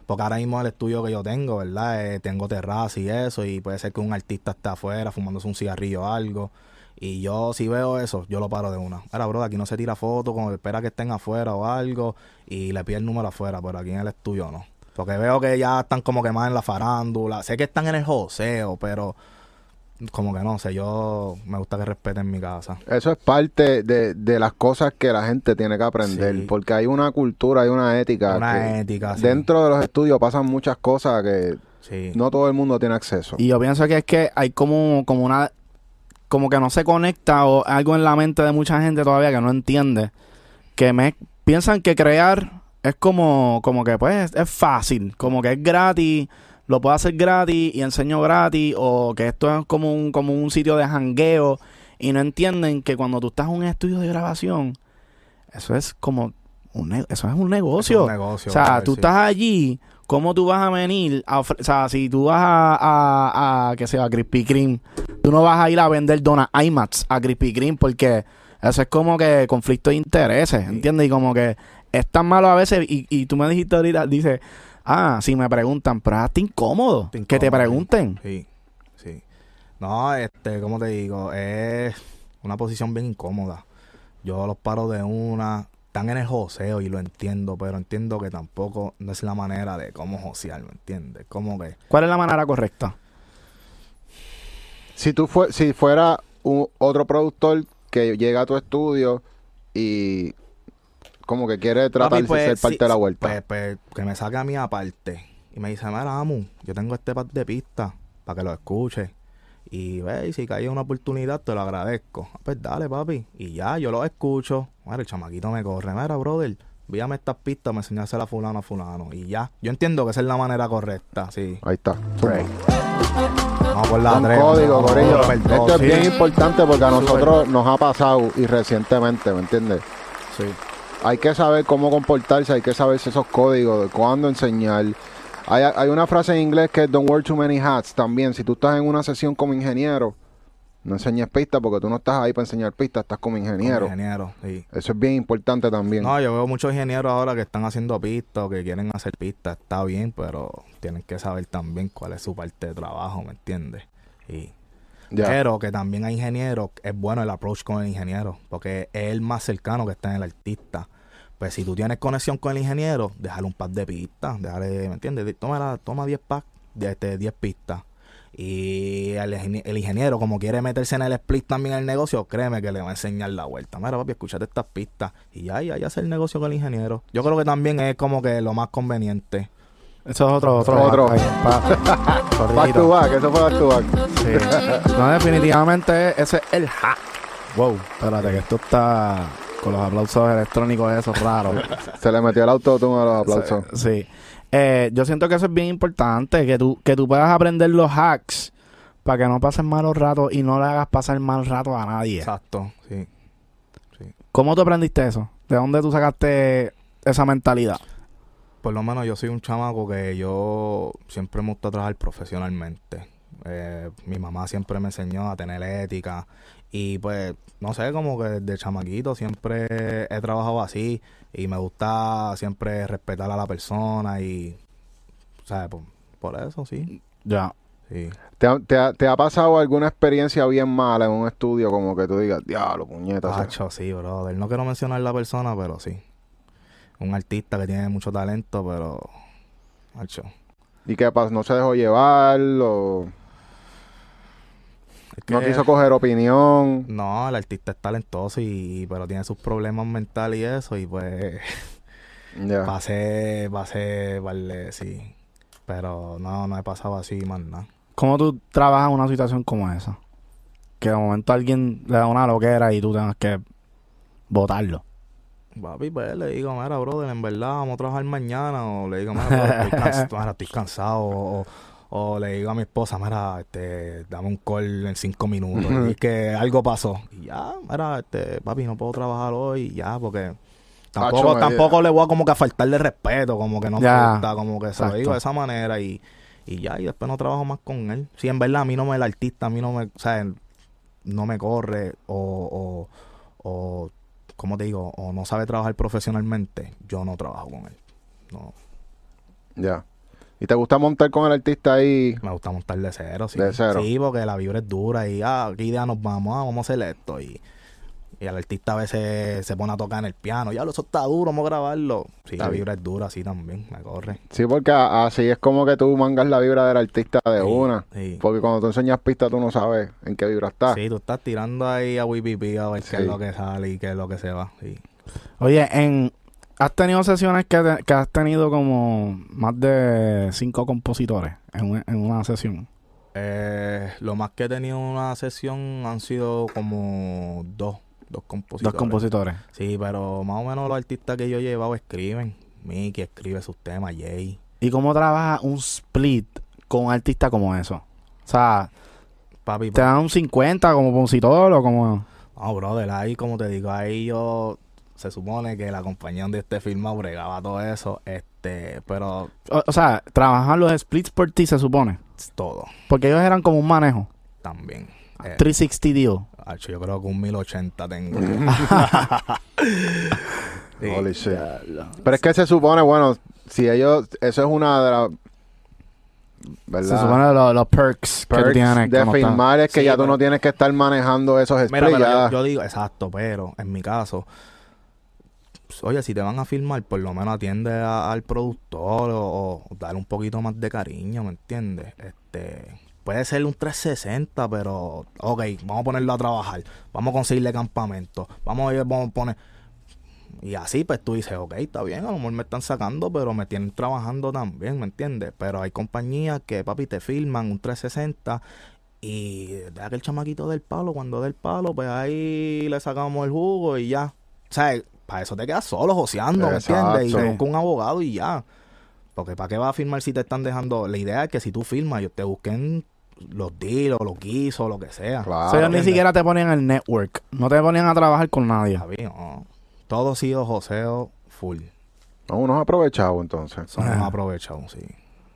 Porque ahora mismo el estudio que yo tengo, ¿verdad? Eh, tengo terraza y eso, y puede ser que un artista esté afuera fumándose un cigarrillo o algo. Y yo, si veo eso, yo lo paro de una. Ahora, bro, aquí no se tira fotos, como espera que estén afuera o algo, y le pide el número afuera, pero aquí en el estudio no. Porque veo que ya están como que en la farándula. Sé que están en el joseo, pero como que no sé, yo me gusta que respeten mi casa. Eso es parte de, de las cosas que la gente tiene que aprender, Sí. porque hay una cultura, hay una ética. Una que ética, sí. Dentro de los estudios pasan muchas cosas que Sí. no todo el mundo tiene acceso. Y yo pienso que es que hay como, como una, como que no se conecta o algo en la mente de mucha gente todavía que no entiende. Que me piensan que crear es como, como que pues es fácil, como que es gratis, lo puedo hacer gratis y enseño gratis, o que esto es como un, como un sitio de jangueo, y no entienden que cuando tú estás en un estudio de grabación, eso es como un, eso es un negocio. Es un negocio, O sea, brother, tú sí. estás allí, ¿cómo tú vas a venir? A o sea, si tú vas a, a, a que sea Krispy Kreme, tú no vas a ir a vender donas IMAX a Krispy Kreme porque eso es como que conflicto de intereses, ¿entiendes? Y como que es tan malo a veces, y, y tú me dijiste ahorita, dice, ah, si me preguntan, pero hazte incómodo, que te pregunten. Sí, sí. No, este, como te digo, es una posición bien incómoda. Yo los paro de una, están en el joseo y lo entiendo, pero entiendo que tampoco no es la manera de cómo josear, ¿me entiendes? Como que ¿Cuál es la manera correcta? Si tú fue, si fuera un, otro productor que llega a tu estudio y como que quiere tratar Papi, de pues, ser parte sí, de la vuelta. Pues, pues, que me saque a mí aparte. Y me dice, mira, Amu, yo tengo este pad de pista para que lo escuche. Y ve, si cae una oportunidad, te lo agradezco. Ah, Pues dale, papi. Y ya, yo lo escucho. Mira, el chamaquito me corre. Mira, brother, víame estas pistas, me enseñaste a fulano a fulano. Y ya. Yo entiendo que esa es la manera correcta, sí. Ahí está. Zumba. Vamos por la Un tres. código, Corillo. Esto es sí. bien importante porque a nosotros nos ha pasado y recientemente, ¿me entiendes? Sí. Hay que saber cómo comportarse, hay que saberse esos códigos de cuándo enseñar. Hay, hay una frase en inglés que es don't wear too many hats también. Si tú estás en una sesión como ingeniero, no enseñes pistas porque tú no estás ahí para enseñar pistas, estás como ingeniero. Como ingeniero, sí. Eso es bien importante también. No, yo veo muchos ingenieros ahora que están haciendo pistas o que quieren hacer pistas. Está bien, pero tienen que saber también cuál es su parte de trabajo, ¿me entiendes? Y, Pero que también hay ingenieros, es bueno el approach con el ingeniero, porque es el más cercano que está en el artista. Pues si tú tienes conexión con el ingeniero, déjale un par de pistas, déjale, ¿me entiendes? Toma, la- toma 10 packs de este, 10 pistas. Y el ingeniero, como quiere meterse en el split también en el negocio, créeme que le va a enseñar la vuelta. Mira, papi, escúchate estas pistas. Y ya, ya, ya hace el negocio con el ingeniero. Yo creo que también es como que lo más conveniente. Eso es otro, otro. Otro. Pa- Back corridito. to back, eso fue back to back. Sí. No, definitivamente ese es el hack. Wow, espérate, que esto está con los aplausos electrónicos esos raros. Se le metió el autotune a los aplausos. Sí. Eh, yo siento que eso es bien importante, que tú, que tú puedas aprender los hacks para que no pases malos ratos y no le hagas pasar mal rato a nadie. Exacto, sí. ¿Cómo tú aprendiste eso? ¿De dónde tú sacaste esa mentalidad? Por lo menos yo soy un chamaco que yo siempre me gusta trabajar profesionalmente. Eh, mi mamá siempre me enseñó a tener ética y pues no sé, como que desde chamaquito siempre he trabajado así y me gusta siempre respetar a la persona y, ¿sabes? Por, por eso sí. Ya. sí. ¿Te ha, te ha- te ha pasado alguna experiencia bien mala en un estudio como que tú digas, diablo, puñeta? se-"? Hacho, sí, brother. No quiero mencionar la persona, pero sí. Un artista que tiene mucho talento, pero. Hacho. ¿Y qué pasa? ¿No se dejó llevar? ¿O Es que- no quiso coger opinión? No, el artista es talentoso y pero tiene sus problemas mentales y eso y pues Ya. pasé, pasé, vale, sí. Pero no, no he pasado así más nada. ¿Cómo tú trabajas en una situación como esa? Que de momento alguien le da una loquera y tú tengas que votarlo. Papi, pues le digo, mira, brother, en verdad vamos a trabajar mañana. O le digo, mira, brother, estoy, cans- mira, estoy cansado. O, o le digo a mi esposa, mira, este, dame un call en cinco minutos. y que algo pasó. Y ya, mira, este, papi, no puedo trabajar hoy. Y ya, porque tampoco, tampoco le voy a como que a faltarle respeto. Como que no Ya, me gusta, como que se lo digo de esa manera. Y, y ya, y después no trabajo más con él. Si en verdad a mí no me, el artista, a mí no me, o sea, no me corre o, o, o ¿cómo te digo? O no sabe trabajar profesionalmente, yo no trabajo con él. No, Ya. ¿Y te gusta montar con el artista ahí? me gusta montar de cero, sí. De cero. Sí, porque la vibra es dura y, ah, ¿qué idea nos vamos? Ah, vamos a hacer esto. Y, y el artista a veces se pone a tocar en el piano. Ya, eso está duro, vamos a grabarlo. Sí, la vibra es dura, sí, también, me corre. Sí, porque así es como que tú mangas la vibra del artista de Sí, una. Sí. Porque cuando tú enseñas pista, tú no sabes en qué vibra está. Sí, tú estás tirando ahí a WPP a ver qué es lo que sale y qué es lo que se va. Sí. Oye, en ¿has tenido sesiones que, te- que has tenido como más de cinco compositores en, un- en una sesión? Eh, lo más que he tenido en una sesión han sido como dos, dos compositores. Dos compositores. Sí, pero más o menos los artistas que yo he llevado escriben. Mickey escribe sus temas, Jay. ¿Y cómo trabaja un split con un artista como eso? O sea, Papi, ¿te dan un 50 como compositor o como...? no, brother, ahí como te digo, ahí yo se supone que la compañía donde esté firmado bregaba todo eso, este, pero O, o sea, trabajan los splits por ti, se supone. todo Porque ellos eran como un manejo. también. Eh, 360 deal. Hacho, yo creo que un 1080 tengo. Sí. Holy shit. Pero es que se supone, bueno, si ellos, eso es una de las, ¿verdad? Se supone los, los perks, que tienen. de firmar es que Sí, ya tú no tienes que estar manejando esos Mira, splits. pero ya. yo, yo digo, exacto, pero en mi caso, pues, oye, si te van a filmar, por lo menos atiende a- al productor o, o darle un poquito más de cariño, ¿me entiendes? Este, puede ser un 360, pero, ok, vamos a ponerlo a trabajar, vamos a conseguirle campamento, vamos a, vamos a poner... Y así, pues tú dices, ok, está bien, a lo mejor me están sacando, pero me tienen trabajando también, ¿me entiendes? Pero hay compañías que, papi, te filman un 360 y deja que el chamaquito del palo, cuando del palo, pues ahí le sacamos el jugo y ya. O sea, para eso te quedas solo joseando, ¿me entiendes? Y te busca un abogado y ya. Porque ¿para qué vas a firmar si te están dejando? La idea es que si tú firmas, ellos te busquen los deals o los guisos o lo que sea. Claro. O sea, ellos ni siquiera te ponían el network. No te ponían a trabajar con nadie. Javi, no. Todo ha sido joseo full. No, unos aprovechados entonces. Son Ajá. aprovechados, sí.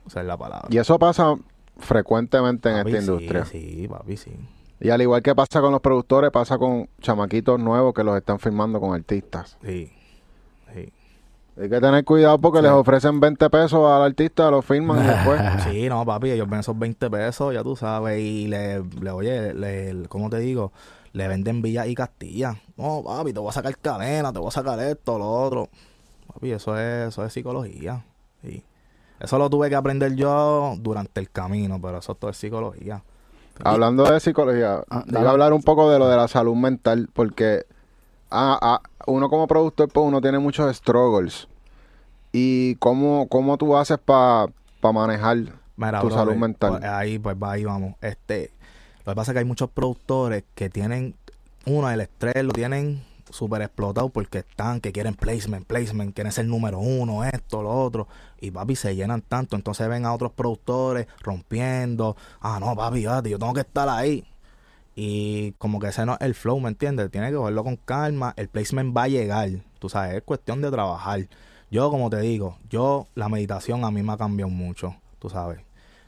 Esa es la palabra. Y eso pasa frecuentemente en Papi, esta sí, industria. Sí, papi, sí. Y al igual que pasa con los productores, pasa con chamaquitos nuevos que los están firmando con artistas. Sí. Sí. Hay que tener cuidado porque les ofrecen 20 pesos al artista, lo firman y después. Sí, no, papi, ellos ven esos 20 pesos, ya tú sabes, y le, le oye, le, ¿cómo te digo? Le venden Villa y Castilla. No, papi, te voy a sacar cadena, te voy a sacar esto, lo otro. Papi, eso es, eso es psicología. Sí. Eso lo tuve que aprender yo durante el camino, pero eso todo es psicología. Hablando de psicología, Ah, iba a hablar un poco de lo de la salud mental, porque ah, ah, uno como productor, pues uno tiene muchos struggles. ¿Y cómo, cómo tú haces para manejar? Mira, tu salud mental. pues, ahí, pues va, ahí vamos. Este, lo que pasa es que hay muchos productores que tienen, uno, el estrés lo tienen súper explotado porque están, que quieren placement, placement, quieren ser número uno, esto, lo otro. Y papi, se llenan tanto. Entonces ven a otros productores rompiendo. Ah, no, papi, yo tengo que estar ahí. Y como que ese no es el flow, ¿me entiendes? Tiene que cogerlo con calma. El placement va a llegar. Tú sabes, es cuestión de trabajar. Yo, como te digo, yo, la meditación a mí me ha cambiado mucho, tú sabes.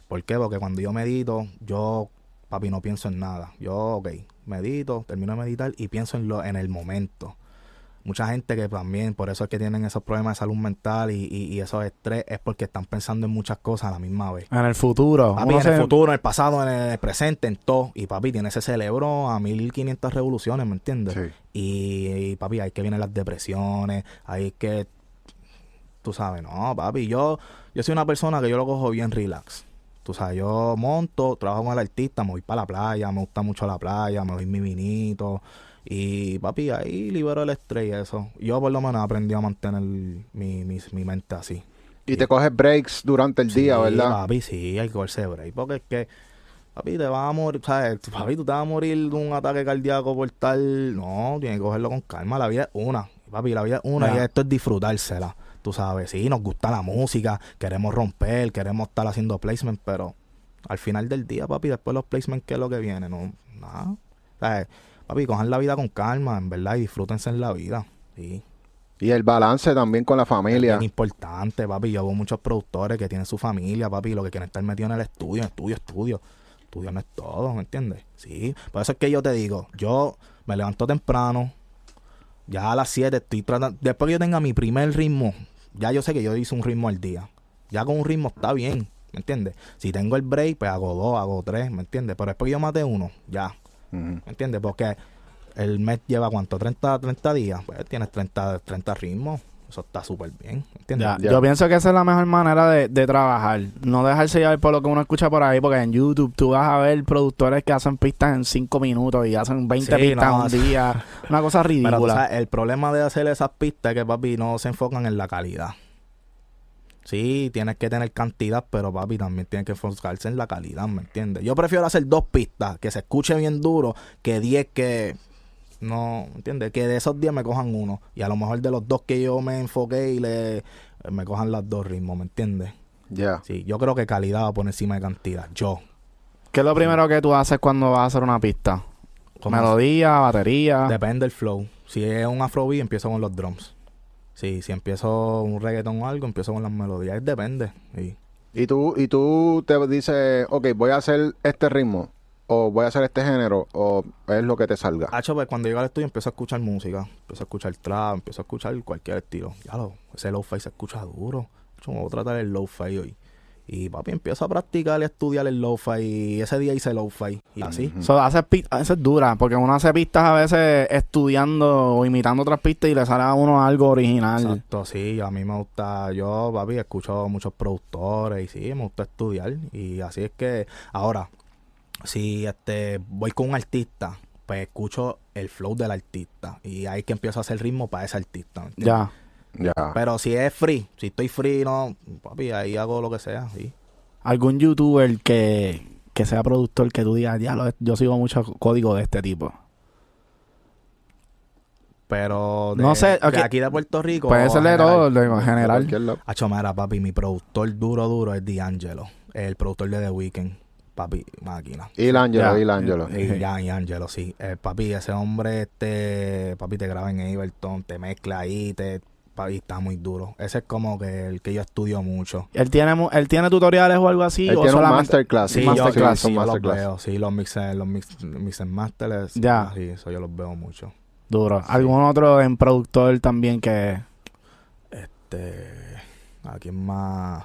¿Por qué? Porque cuando yo medito, yo, papi, no pienso en nada. Yo, ok, medito, termino de meditar y pienso en, lo, en el momento. Mucha gente que también, por eso es que tienen esos problemas de salud mental y, y, y esos estrés, es porque están pensando en muchas cosas a la misma vez. En el futuro. Papi, en el futuro, en el pasado, en el presente, en todo. Y papi, tiene ese cerebro a 1500 revoluciones, ¿me entiendes? Sí. Y, y, papi, hay que vienen las depresiones, hay que, tú sabes, no, papi, yo, yo soy una persona que yo lo cojo bien relax. Tú sabes, yo monto, trabajo con el artista, me voy para la playa, me gusta mucho la playa, me doy mi vinito. Y papi, ahí libero el estrés y eso. Yo por lo menos he aprendido a mantener mi, mi, mi mente así. Y te coges breaks durante el día, ¿verdad? Papi, sí, hay que cogerse break. Porque es que, papi, te vas a morir, ¿sabes? Papi, tú te vas a morir de un ataque cardíaco por tal. No, tienes que cogerlo con calma. La vida es una. Papi, la vida es una y esto es disfrutársela. Tú sabes, sí, nos gusta la música, queremos romper, queremos estar haciendo placement, pero al final del día, papi, después los placements, ¿qué es lo que viene? No, nada. ¿Sabes? Papi, cojan la vida con calma, en verdad, y disfrútense en la vida. Sí. Y el balance también con la Es familia. bien importante, papi. Yo veo muchos productores que tienen su familia, papi, y lo que quieren estar metidos en el estudio, estudio, estudio. Estudio no es todo, ¿me entiendes? Sí. Por eso es que yo te digo, yo me levanto temprano, ya a las 7 estoy tratando, después que yo tenga mi primer ritmo, ya yo sé que yo hice un ritmo al día. Ya con un ritmo está bien, ¿me entiendes? Si tengo el break, pues hago dos, hago tres, ¿me entiendes? Pero después que yo mate uno, ya, ¿me entiendes? Porque el mes lleva cuánto, 30, 30 días, pues tienes 30, 30 ritmos, eso está súper bien. Ya, Ya. Yo pienso que esa es la mejor manera de, de trabajar. No dejarse llevar por lo que uno escucha por ahí, porque en YouTube tú vas a ver productores que hacen pistas en 5 minutos y hacen 20 Sí, pistas no, un día. Una cosa Pero ridícula. sabes, el problema de hacer esas pistas es que, papi, no se enfocan en la calidad. Sí, tienes que tener cantidad, pero papi también tienes que enfocarse en la calidad, ¿me entiendes? Yo prefiero hacer dos pistas, que se escuche bien duro, que 10 que no, ¿me entiendes? Que de esos 10 me cojan uno. Y a lo mejor de los dos que yo me enfoqué y le me cojan los dos ritmos, ¿me entiendes? Ya. Sí, yo creo que calidad va por encima de cantidad. Yo. ¿Qué es lo primero que tú haces cuando vas a hacer una pista? Melodía, batería. Depende del flow. Si es un afrobeat, empiezo con los drums. Sí, si empiezo un reggaeton o algo, empiezo con las melodías. Depende. Sí. Y tú, y tú te dices, ok, voy a hacer este ritmo, o voy a hacer este género, o es lo que te salga. Hacho, pues cuando llego al estudio empiezo a escuchar música. Empiezo a escuchar trap, empiezo a escuchar cualquier estilo. Ya lo, ese lo-fi se escucha duro. Hacho, me voy a tratar el lo-fi hoy. Y papi, empiezo a practicar y a estudiar el lo-fi. Y ese día hice lo-fi. Y así. Ujú. So, haces pi- eso es dura, porque uno hace pistas a veces estudiando o imitando otras pistas y le sale a uno algo original. Exacto, sí, a mí me gusta, yo, papi, escucho muchos productores y sí, me gusta estudiar y así es que ahora, si este voy con un artista, pues escucho el flow del artista y ahí que empiezo a hacer ritmo para ese artista. ¿me entiendes? Ya. Ya. Pero si es free, si estoy free, no, papi, ahí hago lo que sea, sí. Algún youtuber que, que sea productor que tú digas, ya, yo sigo mucho código de este tipo. Pero de, No sé, de aquí de Puerto Rico. Puede ser de todo, de- en general. Hacho, mira, papi, mi productor duro, duro es D'Angelo, el productor de The Weeknd, papi, máquina. Y el Ángelo, Ya. y el Ángelo. Y ya, y Angelo, sí. Eh, papi, ese hombre, este, papi, te graba en Ableton, te mezcla ahí, te, papi, está muy duro. Ese es como que el que yo estudio mucho. ¿Él tiene, él tiene tutoriales o algo así? Él o tiene un solamente- masterclass. Sí, Sí, yo, masterclass, sí, son yo los masterclass. veo, sí, los mixes, los mix, mix masters, Ya. sí, eso yo los veo mucho. Duro. ¿Algún otro en productor también que... Este, ¿a quién más?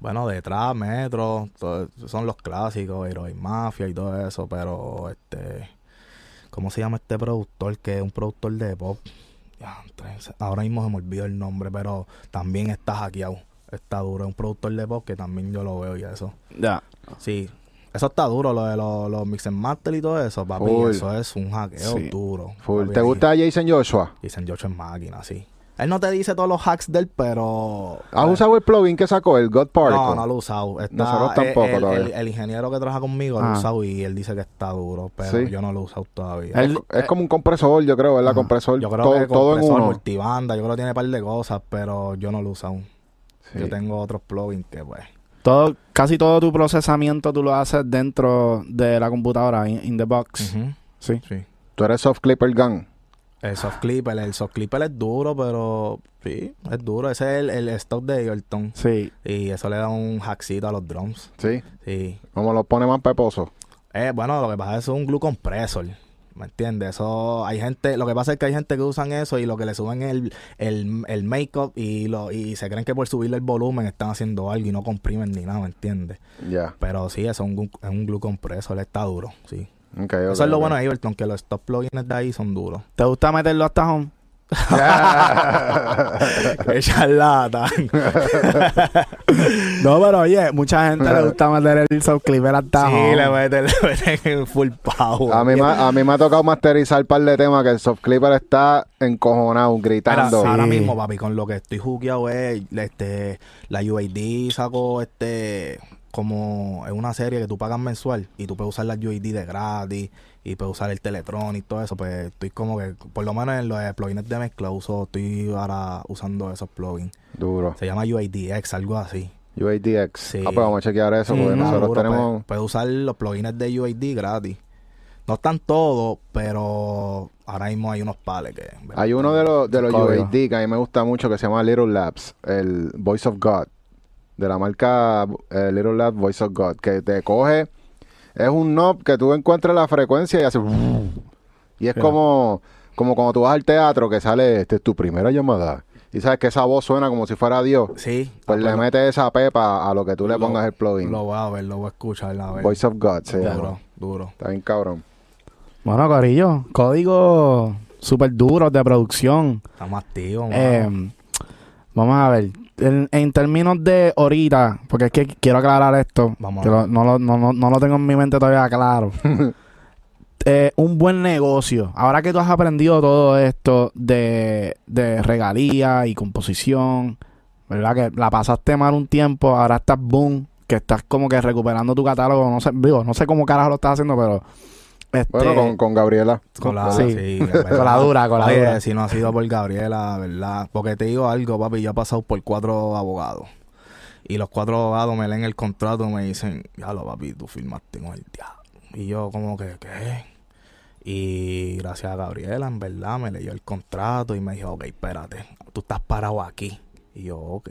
Bueno, detrás, Metro, todo- son los clásicos, Heroic Mafia y todo eso, pero este, ¿cómo se llama este productor? Que es un productor de pop. Ahora mismo se me olvidó el nombre, pero también está hackeado. Está duro, es un productor de pop que también yo lo veo y eso. Ya. Sí, eso está duro, lo de los, los mix and master y todo eso, papi. Full. Eso es un hackeo Sí. duro. Full. papi, ¿Te ahí. gusta Jason Joshua? Dicen Joshua es máquina, sí. Él no te dice todos los hacks de él, pero... ¿Has usado el plugin que sacó, el God Particle? No, no lo he usado. Está- Nosotros tampoco el, el- todavía. el- el ingeniero que trabaja conmigo lo Ah. ha usado y él dice que está duro, pero Sí. yo no lo he usado todavía. Es como un compresor, yo creo, ¿verdad? Compresor, yo creo todo, que todo en compresor, uno. multibanda, yo creo que tiene un par de cosas, pero yo no lo he usado. Sí. Yo tengo otros plugins que pues... Todo, casi todo tu procesamiento tú lo haces dentro de la computadora, in, in the box. ujú, Sí. Sí. Tú eres soft clipper gun. El soft clipper, el soft clipper es duro, pero sí, es duro. Ese es el, el stock de Ableton. Sí. Y eso le da un hackcito a los drums. Sí. Sí. Como lo pone más peposo. Eh, bueno, lo que pasa es que es un glue compressor. ¿Me entiendes? Eso, hay gente, lo que pasa es que hay gente que usan eso y lo que le suben el, el, el make-up y, lo, y se creen que por subirle el volumen están haciendo algo y no comprimen ni nada, ¿me entiendes? Ya. Pero sí, eso es un, es un glue compresor, está duro, sí. Ok, ok, eso es lo bueno de Ableton, que los top plugins de ahí son duros. ¿Te gusta meterlo hasta home? Qué charlatán. No, pero oye, mucha gente le gusta meter el subclipper hasta sí, home. le meten, le meten full power. A mí, me, a mí me ha tocado masterizar un par de temas que el soft clipper está encojonado, gritando. ahora Sí. mismo, papi, con lo que estoy jugueado es este, la UAD sacó este como es una serie que tú pagas mensual y tú puedes usar la UAD de gratis y puedes usar el Teletron y todo eso, pues estoy como que, por lo menos en los eh, plugins de mezcla uso, estoy ahora usando esos plugins. Duro. Se llama UADX, algo así. UADX. Sí. Ah, pues vamos a chequear eso porque Mm, nosotros Seguro, tenemos... Puedes, puedes usar los plugins de UAD gratis. No están todos, pero ahora mismo hay unos pales que... Hay uno de los, de los. UAD que a mí me gusta mucho que se llama Little Labs, el Voice of God, de la marca eh, Little Labs Voice of God, que te coge, es un knob que tú encuentras la frecuencia y hace... Y es como, como cuando tú vas al teatro que sale, este es tu primera llamada. Y sabes que esa voz suena como si fuera Dios. Sí. Pues ah, le metes esa pepa a lo que tú le Lo- pongas el plugin. Lo voy a ver, lo voy a escuchar, a ver. Voice of God llama. duro, duro. Está bien cabrón. Bueno, Corillo, código súper duro de producción. Estamos activos. Eh, vamos a ver. En, en términos de ahorita, porque es que quiero aclarar esto, Vamos que a lo- ver. no, lo, no, no- no lo tengo en mi mente todavía claro. Eh, un buen negocio. Ahora que tú has aprendido todo esto de, de regalía y composición, ¿verdad? Que la pasaste mal un tiempo, ahora estás boom, que estás como que recuperando tu catálogo. No sé, digo, no sé cómo carajo lo estás haciendo, pero. Este, Bueno, con, con Gabriela. Con la, sí. sí, Con la dura, con la Oye, dura. Si no ha sido por Gabriela, ¿verdad? Porque te digo algo, papi, yo he pasado por cuatro abogados. Y los cuatro abogados me leen el contrato y me dicen, ya lo, papi, tú firmaste con el diablo. Y yo como que, ¿qué? Y gracias a Gabriela, en verdad, me leyó el contrato y me dijo, ok, espérate, tú estás parado aquí. Y yo, ok,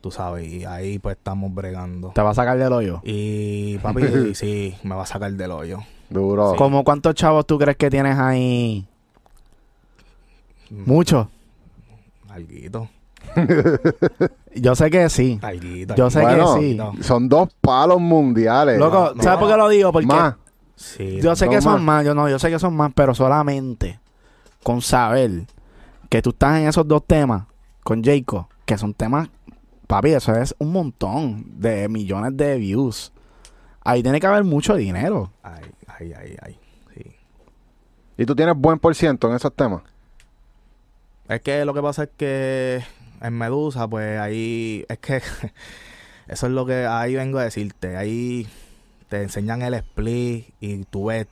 tú sabes, y ahí pues estamos bregando. Te va a sacar del hoyo. Y papi, sí, me va a sacar del hoyo. Duro. ¿Cómo cuántos chavos tú crees que tienes ahí? Muchos. Alguito, Yo sé que sí. alguito. Yo sé Bueno, que sí. no. son dos palos mundiales. Loco, no, ¿sabes no. por qué lo digo? Porque Más. Sí, yo sé no que son más. más. Yo no, yo sé que son más, pero solamente con saber que tú estás en esos dos temas con Jacob, que son temas, papi, eso es un montón de millones de views. Ahí tiene que haber mucho dinero. Ay, ay, ay, ay. Sí. Y tú tienes buen por ciento en esos temas. Es que lo que pasa es que en Medusa, pues ahí. Es que. eso es lo que ahí vengo a decirte. Ahí te enseñan el split y tú ves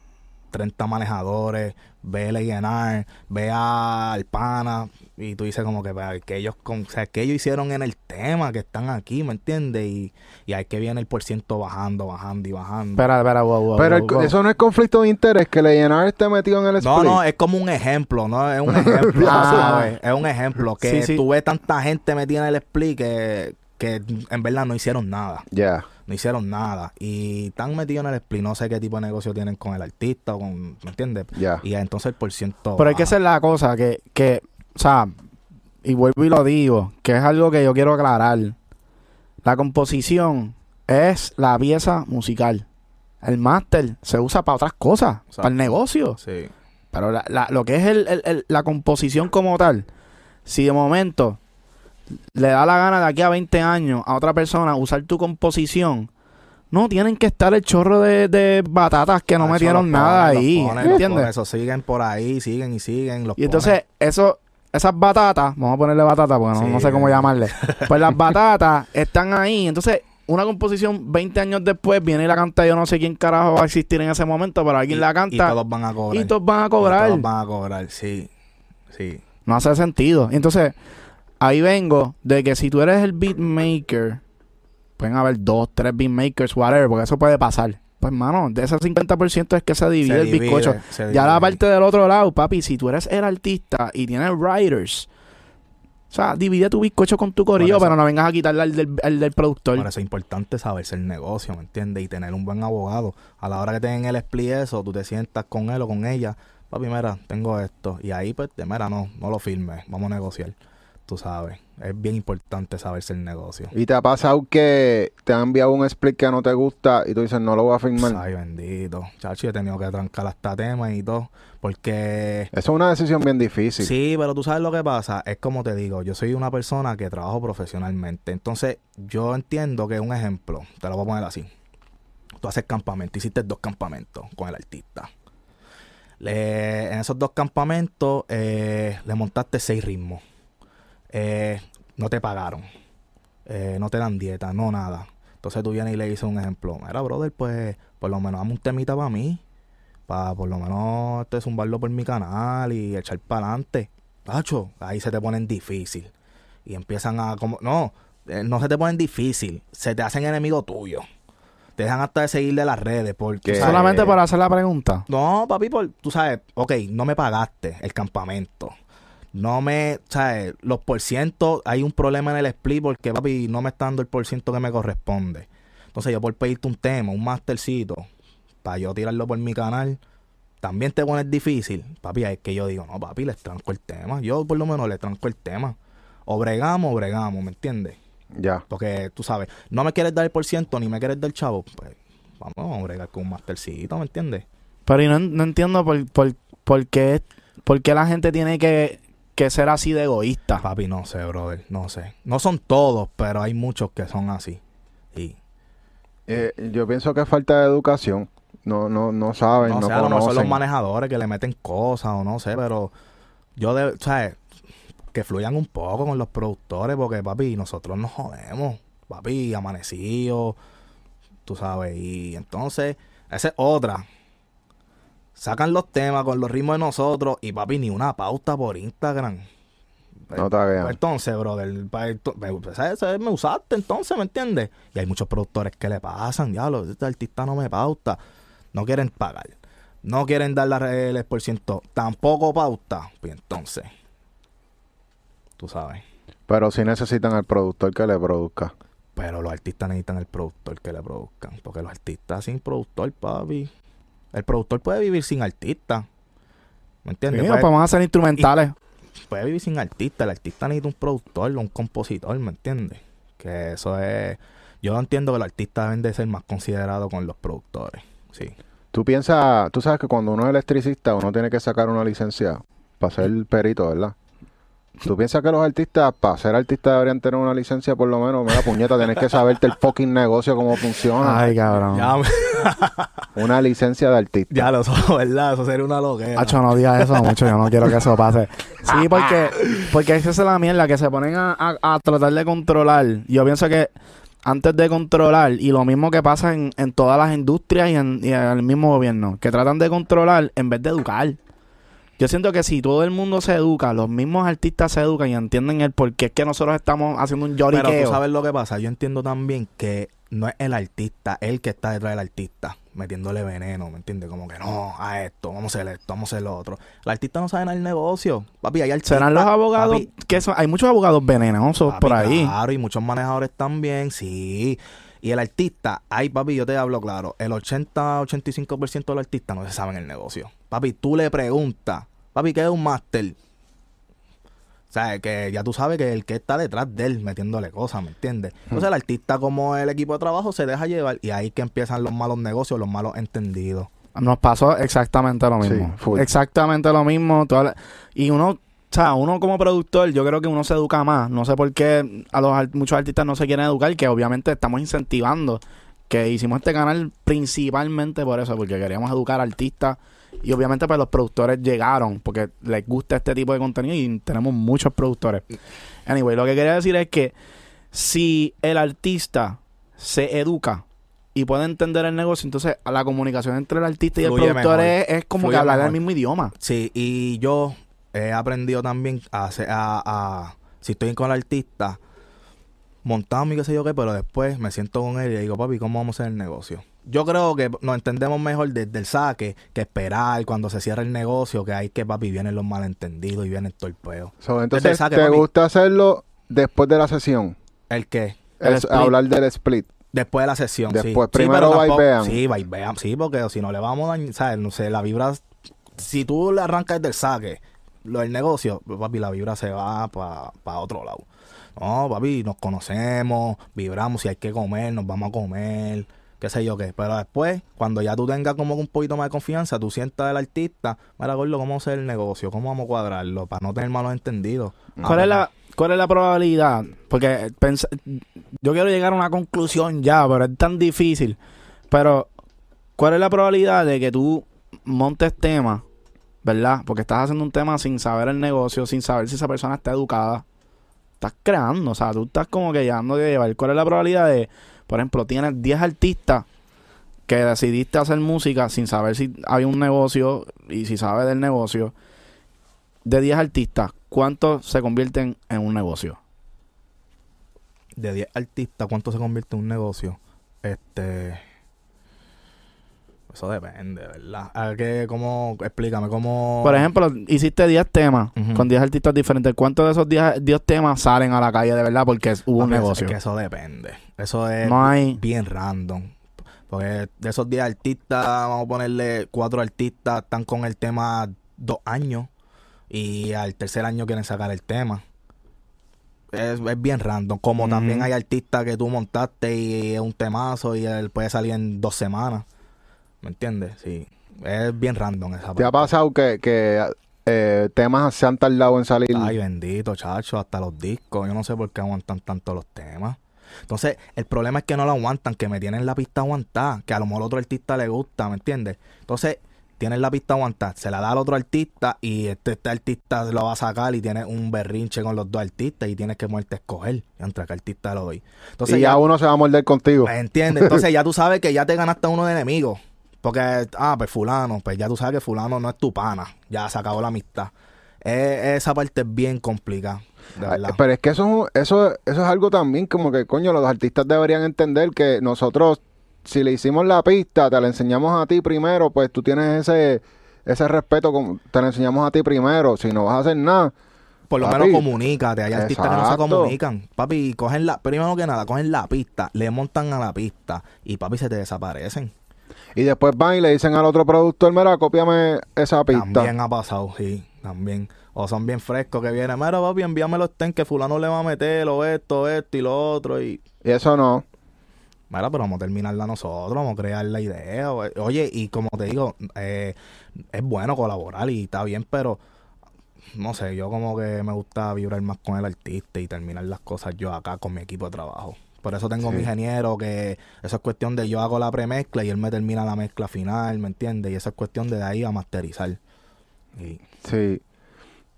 30 manejadores, ves el A&R, ves al pana y tú dices como que, que ellos con, o sea, que ellos hicieron en el tema que están aquí, ¿me entiendes? Y, y ahí que viene el por ciento bajando, bajando y bajando. Espera, espera, wow, wow, Pero wow, el- wow. eso no es conflicto de interés que Leyenar esté metido en el split. No, no, es como un ejemplo, ¿no? Es un ejemplo, Ah. ¿sabes? Es un ejemplo. Que Sí, sí. tú ves tanta gente metida en el split que, que en verdad no hicieron nada. Ya. No hicieron nada. Y están metidos en el split. No sé qué tipo de negocio tienen con el artista o con... ¿Me entiendes? Ya. Y entonces el por ciento... Pero hay que hacer la cosa que, que, o sea, y vuelvo y lo digo, que es algo que yo quiero aclarar. La composición es la pieza musical. El máster se usa para otras cosas, Exacto. para el negocio. Sí. Pero la- la- lo que es el- el- el- la composición como tal, si de momento le da la gana de aquí a 20 años a otra persona usar tu composición, no tienen que estar el chorro de, de batatas que no Ah, metieron nada ponen, los ahí. ponen, ¿Entiendes? Eso siguen por ahí, siguen y siguen. Los Y entonces, eso, esas batatas, vamos a ponerle batatas porque no, Sí. no sé cómo llamarle. Pues las batatas están ahí. Entonces, una composición 20 años después viene y la canta. Yo no sé quién carajo va a existir en ese momento, pero alguien y, la Y canta todos van a cobrar. y todos van a Y cobrar. todos van a cobrar, sí. Sí. No hace sentido. Entonces, ahí vengo de que si tú eres el beatmaker, pueden haber dos, tres beatmakers, whatever, porque eso puede pasar. Pues, mano, de ese 50% es que se divide Se el divide, bizcocho. se Ya la divide. parte del otro lado, papi, si tú eres el artista y tienes writers, O sea, divide tu bizcocho con tu corillo, eso- pero no vengas a quitarle al del, al del productor. Por eso es importante saberse el negocio, ¿me entiendes? Y tener un buen abogado. A la hora que te den el split eso, tú te sientas con él o con ella. Papi, mira, tengo esto. Y ahí, pues, te- mira, no, no lo firmes. Vamos a negociar. Tú sabes. Es bien importante saberse el negocio. ¿Y te ha pasado que te han enviado un split que no te gusta y tú dices, no lo voy a firmar? Ay, bendito. Chacho, yo he tenido que trancar hasta temas y todo. Porque Eso es una decisión bien difícil. Sí, pero tú sabes lo que pasa. Es como te digo, yo soy una persona que trabajo profesionalmente. Entonces, yo entiendo que un ejemplo, te lo voy a poner así. Tú haces campamento, hiciste dos campamentos con el artista. Le- en esos dos campamentos eh, le montaste seis ritmos. Eh, no te pagaron. Eh, no te dan dieta, no nada. Entonces tú vienes y le dices un ejemplo. Mira, brother, pues por lo menos dame un temita para mí. Para por lo menos este, zumbarlo por mi canal y echar para adelante. Tacho, ahí se te ponen difícil. Y empiezan a como... No, eh, no se te ponen difícil. Se te hacen enemigo tuyo. Te dejan hasta de seguir de las redes porque... Solamente por hacer la pregunta. No, papi, por, tú sabes, ok, no me pagaste el campamento. No me, sabes, los porcientos, hay un problema en el split porque, papi, no me está dando el porciento que me corresponde. Entonces, yo por pedirte un tema, un mastercito, para yo tirarlo por mi canal, también te pones difícil. Papi, es que yo digo, no, papi, les tranco el tema. Yo, por lo menos, le tranco el tema. O bregamos, o bregamos, ¿me entiendes? Ya. Porque, tú sabes, no me quieres dar el porciento, ni me quieres dar el chavo, pues, vamos a bregar con un mastercito, ¿me entiendes? Pero y no, no entiendo por, por, por, qué, por qué la gente tiene que, que ser así de egoísta. Papi, no sé, brother, no sé. No son todos, pero hay muchos que son así. Y Eh, yo pienso que es falta de educación. No, no, no saben, no no, sé, a lo mejor son los conocen. manejadores que le meten cosas o no sé, pero yo de, ¿sabes? Que fluyan un poco con los productores porque, papi, nosotros nos jodemos. Papi, amanecido, tú sabes. Y entonces, esa es otra. Sacan los temas con los ritmos de nosotros y, papi, ni una pauta por Instagram. No te hagas. Entonces, brother, me, ese me usaste entonces, ¿me entiendes? Y hay muchos productores que le pasan, diablo, este artista no me pauta. No quieren pagar. No quieren dar la el por ciento. Tampoco pauta. Pues entonces, tú sabes. Pero sí necesitan al productor que le produzca. Pero los artistas necesitan el productor que le produzcan. Porque los artistas sin productor, papi. El productor puede vivir sin artista. ¿Me Sí, entiendes? no Puede- podemos hacer instrumentales. puede vivir sin artista. El artista necesita un productor, un compositor, ¿me entiendes? Que eso es... Yo entiendo que los artistas deben de ser más considerados con los productores. Sí. Tú piensas, tú sabes que cuando uno es electricista, uno tiene que sacar una licencia para ser perito, ¿verdad? ¿Tú piensas que los artistas, para ser artistas, deberían tener una licencia por lo menos? Mira, puñeta, tienes que saberte el fucking negocio, cómo funciona. Ay, cabrón. Ya, me- Una licencia de artista. ya lo so, ¿verdad? Eso sería una loquera. Hacho, no digas eso mucho, yo no quiero que eso pase. Sí, porque, porque esa es la mierda, que se ponen a, a- a tratar de controlar. Yo pienso que antes de controlar, y lo mismo que pasa en, en todas las industrias y en, y en el mismo gobierno, que tratan de controlar en vez de educar. Yo siento que si todo el mundo se educa, los mismos artistas se educan y entienden el por qué es que nosotros estamos haciendo un Pero lloriqueo. tú sabes lo que pasa. Yo entiendo también que no es el artista, el que está detrás del artista, metiéndole veneno, ¿me entiendes? Como que no, a esto, vamos a hacer esto, vamos a hacer lo otro. El artista no sabe nada del negocio. Papi, hay artistas. Serán los abogados papi, que son, hay muchos abogados venenosos Papi, por ahí. Claro, y muchos manejadores también, sí. Y el artista, ay papi, yo te hablo claro, el 80-85% de los artistas no se saben el negocio. Papi, tú le preguntas, papi, ¿qué es un máster? O sea, que ya tú sabes que el que está detrás de él metiéndole cosas, ¿me entiendes? Entonces el artista como el equipo de trabajo se deja llevar y ahí que empiezan los malos negocios, los malos entendidos. Nos pasó exactamente lo mismo. exactamente lo mismo. la- y uno, o sea, uno como productor, yo creo que uno se educa más. No sé por qué a los muchos artistas no se quieren educar, que obviamente estamos incentivando. Que hicimos este canal principalmente por eso, porque queríamos educar artistas. Y obviamente pues los productores llegaron, porque les gusta este tipo de contenido y tenemos muchos productores. Anyway, lo que quería decir es que si el artista se educa y puede entender el negocio, entonces la comunicación entre el artista y el productor es, es como Fluye que hablar mejor. el mismo idioma. Sí, y yo he aprendido también a hacer, a, a- si estoy con el artista, montado y qué sé yo qué, pero después me siento con él y le digo, papi, ¿cómo vamos a hacer el negocio? yo creo que nos entendemos mejor desde el saque que esperar cuando se cierra el negocio, que hay que, papi, vienen los malentendidos y vienen todo el peo. So, Desde el entonces, saque, ¿te papi. gusta hacerlo después de la sesión? ¿El qué? El hablar del split. Después de la sesión, sí. Después, Sí, primero vibean. Sí, vibean, sí, porque si no le vamos a dañar, ¿sabes? No sé, la vibra... Si tú le arrancas desde el saque, lo del negocio, papi, la vibra se va para otro lado. No, papi, nos conocemos, vibramos, si hay que comer, nos vamos a comer, qué sé yo qué. Pero después, cuando ya tú tengas como que un poquito más de confianza, tú sientas al artista, mira, gordo, ¿cómo vamos a hacer el negocio? ¿Cómo vamos a cuadrarlo? Para no tener malos entendidos. ¿Cuál Ah, es la cuál es la probabilidad? Porque pens- yo quiero llegar a una conclusión ya, pero es tan difícil. Pero ¿cuál es la probabilidad de que tú montes temas, verdad? Porque estás haciendo un tema sin saber el negocio, sin saber si esa persona está educada. Estás creando, o sea, tú estás como que llegando de llevar. ¿Cuál es la probabilidad de, por ejemplo, tienes 10 artistas que decidiste hacer música sin saber si hay un negocio y si sabes del negocio? De 10 artistas, ¿cuántos se convierten en un negocio? de 10 artistas, ¿cuánto se convierte en un negocio? Este. Eso depende, ¿verdad? A ¿qué, ¿Cómo? Explícame, ¿cómo. Por ejemplo, hiciste 10 temas con 10 artistas diferentes. ¿Cuántos de esos 10, 10 temas salen a la calle de verdad porque hubo un negocio? Es que eso depende. Eso es No hay... bien random. Porque de esos 10 artistas, vamos a ponerle 4 artistas, están con el tema dos años. Y al tercer año quieren sacar el tema. Es, es bien random. Como también hay artistas que tú montaste y es un temazo y él puede salir en dos semanas. ¿Me entiendes? Sí. Es bien random esa ¿Te ha parte. pasado que, que eh, temas se han tardado en salir? Ay, bendito, chacho, hasta los discos. Yo no sé por qué aguantan tanto los temas. Entonces, el problema es que no lo aguantan, que me tienen la pista aguantada, que a lo mejor otro artista le gusta, ¿me entiendes? Entonces, tienen la pista aguantada, se la da al otro artista y este, este artista lo va a sacar y tiene un berrinche con los dos artistas y tienes que muerte escoger entre qué artista lo doy. Entonces, y ya, ya uno se va a morder contigo. ¿me entiendes? Entonces, ya tú sabes que ya te ganaste a uno de enemigos. Porque, ah, pues fulano, pues ya tú sabes que fulano no es tu pana. Ya se acabó la amistad. Eh, esa parte es bien complicada, de. Pero es que eso, eso, eso es algo también como que, coño, los artistas deberían entender que nosotros, si le hicimos la pista, te la enseñamos a ti primero, pues tú tienes ese, ese respeto, con- te la enseñamos a ti primero. Si no vas a hacer nada, Por lo Papi. menos comunícate. Hay artistas que no se comunican. Papi, cogen la, primero que nada, cogen la pista, le montan a la pista y papi se te desaparecen. Y después van y le dicen al otro productor, mira, cópiame esa pista. También ha pasado, sí, también. O son bien frescos que vienen, mira papi, envíame los ten que fulano le va a meter, o esto, esto y lo otro. Y Y eso no. Mira, pero vamos a terminarla nosotros, vamos a crear la idea. Oye, y como te digo, eh, es bueno colaborar y está bien, pero no sé, yo como que me gusta vibrar más con el artista y terminar las cosas yo acá con mi equipo de trabajo. Por eso tengo Sí. mi ingeniero que eso es cuestión de yo hago la premezcla y él me termina la mezcla final, ¿me entiendes? Y eso es cuestión de, de ahí a masterizar. Y, Sí.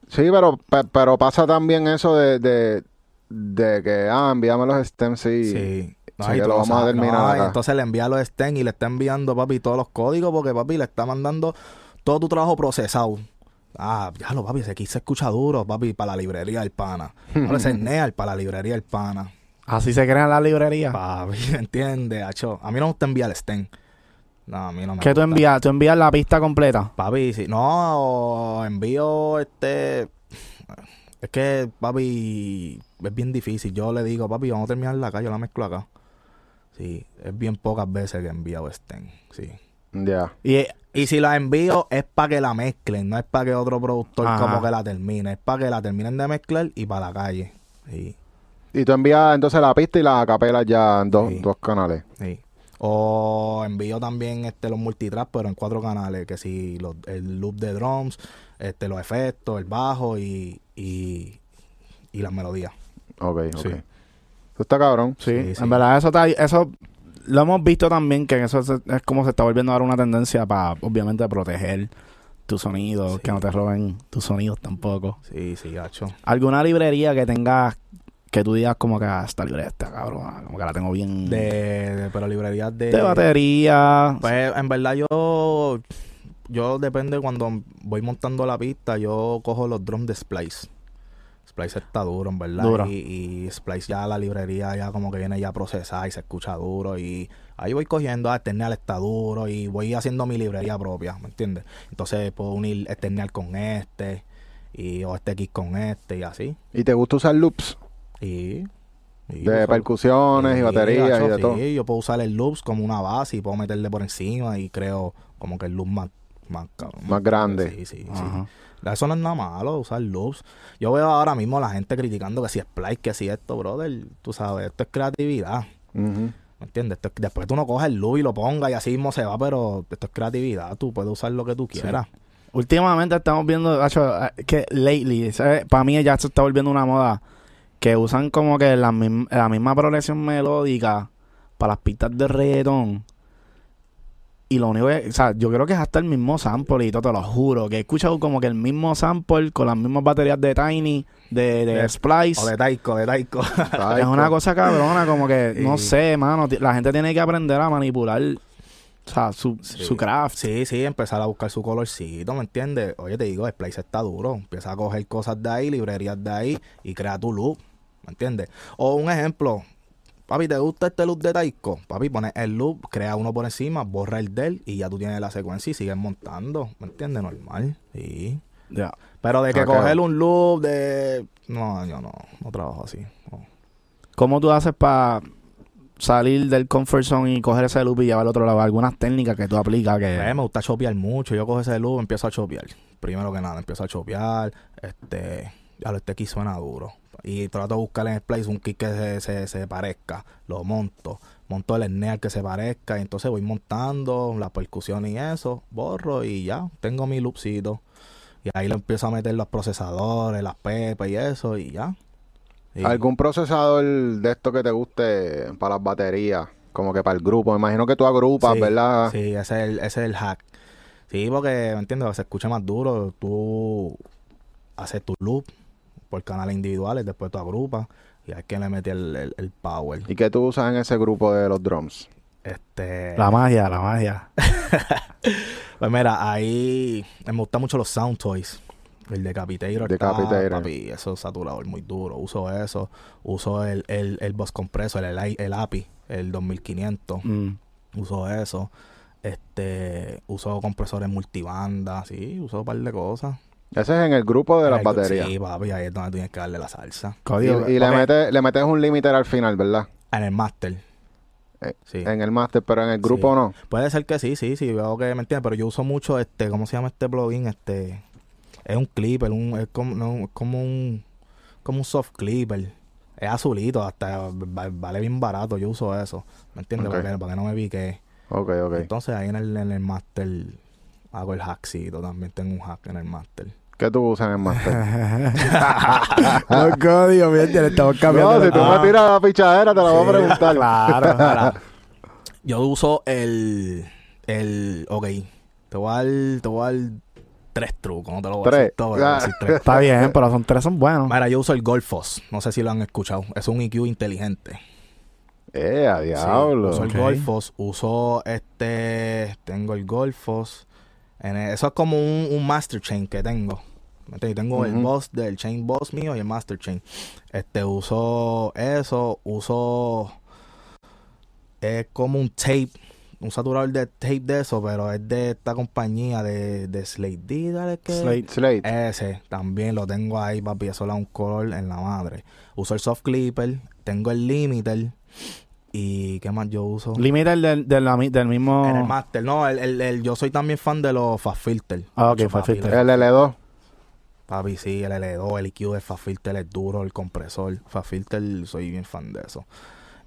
Sí, pero, pe- pero pasa también eso de, de, de que, ah, envíame los stems, sí. sí. sí, y que lo vamos a terminar No, y acá. entonces le envía los STEM y le está enviando, papi, todos los códigos porque, papi, le está mandando todo tu trabajo procesado. Ah, ya lo, papi, ese aquí se escucha duro, papi, para la librería del pana. Ahora NEAL para la librería del pana. Así se crean las librerías. Papi, ¿entiendes? A mí no me gusta enviar el STEM. No, a mí no me ¿Qué tú gusta. envías? ¿Tú envías la pista completa? Papi, si no, envío este... Es que, papi, es bien difícil. Yo le digo, papi, vamos a terminar la acá, yo la mezclo acá. Sí, es bien pocas veces que he enviado STEM, sí. Ya. Y Y si la envío es para que la mezclen, no es para que otro productor Ajá. como que la termine, es para que la terminen de mezclar y para la calle. Sí, Y tú envías entonces la pista y la capelas ya en dos, Sí. dos canales. sí. O envío también este los multitrack, pero en cuatro canales, que si los- el loop de drums, este los efectos, el bajo y, y, y las melodías. Ok, ok. Sí. Eso está cabrón. sí, Sí, sí. en verdad eso está, eso lo hemos visto también que eso se- es como se está volviendo ahora una tendencia para obviamente proteger tu sonido, Sí. que no te roben tus sonidos tampoco. Sí, sí, gacho. ¿Alguna librería que tengas que tú digas como que ah, esta librería está cabrón, como que la tengo bien De, de- pero librerías de... de batería? Pues en verdad yo, yo depende cuando voy montando la pista, yo cojo los drums de Splice. Splice está duro, en verdad. Duro. Y, y Splice ya la librería ya como que viene ya procesada y se escucha duro. Y ahí voy cogiendo, ah, Eternal está duro y voy haciendo mi librería propia, ¿me entiendes? Entonces puedo unir Eternal con este y o este X con este y así. ¿Y te gusta usar loops? Y... y De percusiones y Sí, baterías y de todo. Sí, yo puedo usar el loops como una base y puedo meterle por encima y creo como que el loop más, más, cabrón. Más grande. Sí, sí, sí. Eso no es nada malo, usar loops. Yo veo ahora mismo a la gente criticando que si es splice, que si esto, brother. Tú sabes, esto es creatividad. ¿Me entiendes? Esto es- después tú no coges el loop y lo pongas y así mismo se va, pero esto es creatividad. Tú puedes usar lo que tú quieras. Últimamente estamos viendo, eh, que lately, para mí ya se está volviendo una moda que usan como que la, misma- la misma progresión melódica para las pistas de reggaetón. Y lo único que, o sea, yo creo que es hasta el mismo sample y todo, te lo juro, que he escuchado como que el mismo sample con las mismas baterías de Tiny, de, de De- Splice. O de Taiko, de Taiko. Es una co- cosa cabrona, como que, no sé, mano, la gente tiene que aprender a manipular, o sea, su, Sí. su craft. Sí, sí, empezar a buscar su colorcito, ¿me entiendes? Oye, te digo, Splice está duro. Empieza a coger cosas de ahí, librerías de ahí y crea tu loop, ¿me entiendes? O un ejemplo, papi, ¿te gusta este loop de Taiko? Papi, pones el loop, crea uno por encima, borra el del y ya tú tienes la secuencia y sigues montando, ¿me entiendes? Normal, sí. Ya. Pero de que Ok. coger un loop de... No, yo no, no trabajo así. no. ¿Cómo tú haces para salir del comfort zone y coger ese loop y llevarlo al otro lado? Algunas técnicas que tú aplicas que... Eh, me gusta chopear mucho. Yo cojo ese loop, empiezo a chopear. Primero que nada, empiezo a chopear. Este, ya lo este kick suena duro. Y trato de buscar en el place un kick que se, se, se parezca. Lo monto. Monto el snare que se parezca. Y entonces voy montando la percusión y eso. Borro y ya. Tengo mi loopcito. Y ahí le empiezo a meter los procesadores, las pepas y eso. Y ya. Y- ¿Algún procesador de esto que te guste para las baterías? Como que para el grupo. Me imagino que tú agrupas, Sí, ¿verdad? Sí, ese es, el, ese es el hack. Sí, porque, ¿me entiendes? Se escucha más duro. Tú haces tu loop por canales individuales, después tú agrupas y hay que le mete el, el- el power. ¿Y qué tú usas en ese grupo de los drums? Este, La magia, la magia. pues mira, ahí me gustan mucho los sound toys. El Decapitator. está, Decapitator. papi, eso es saturador muy duro. Uso eso. Uso el, el, el Boss Compressor, el, el, el API, el 2500. Mm. uso eso. Este, uso compresores multibanda, sí, uso un par de cosas. Ese es en el grupo de las baterías. Sí, papi, ahí es donde tienes que darle la salsa. Y, Código. y le, metes, le metes un limiter al final, ¿verdad? En el master. Eh, sí. En el master, pero en el grupo Sí. no. Puede ser que sí, sí, sí, veo que me entiendes, pero yo uso mucho este, ¿cómo se llama este plugin? Este, es un clipper, un, es como, no, es como un, como un soft clipper. Es azulito, hasta va- vale bien barato, yo uso eso, ¿me entiendes? Ok. Para, que, para que no me pique. Ok, ok. Entonces ahí en el, en el master hago el hackcito, también tengo un hack en el master. ¿Qué tú usas en el master? Los códigos, bien, le estamos cambiando. no, si tú me tiras la pichadera, te la voy a preguntar. Claro. Ahora, yo uso el, el, ok, te voy a dar, te voy a dar tres trucos, no te lo voy a Tres. decir todo, Ah. tres. Está bien, pero son tres son buenos. Mira, yo uso el Golfos, no sé si lo han escuchado, es un EQ inteligente. Eh, a Sí, diablo. uso el. Golfos, uso este, tengo el Golfos, en el- eso es como un, un master chain que tengo. Tengo el boss del chain boss mío y el master chain. Este uso eso, uso es como un tape, un saturador de tape de eso, pero es de esta compañía de, de Slade D, dale que Slate. Slate. ese también lo tengo ahí, papi. Eso le da un color en la madre. Uso el soft clipper, tengo el limiter. ¿Y qué más yo uso? Limiter del, del, mismo. En el master, no, el, el- el- yo soy también fan de los Fast Filter. Ah, ok, Fast Filter. El L2. Papi, sí, el L2, el EQ de Fast Filter es duro, el compresor. Fast Filter, soy bien fan de eso.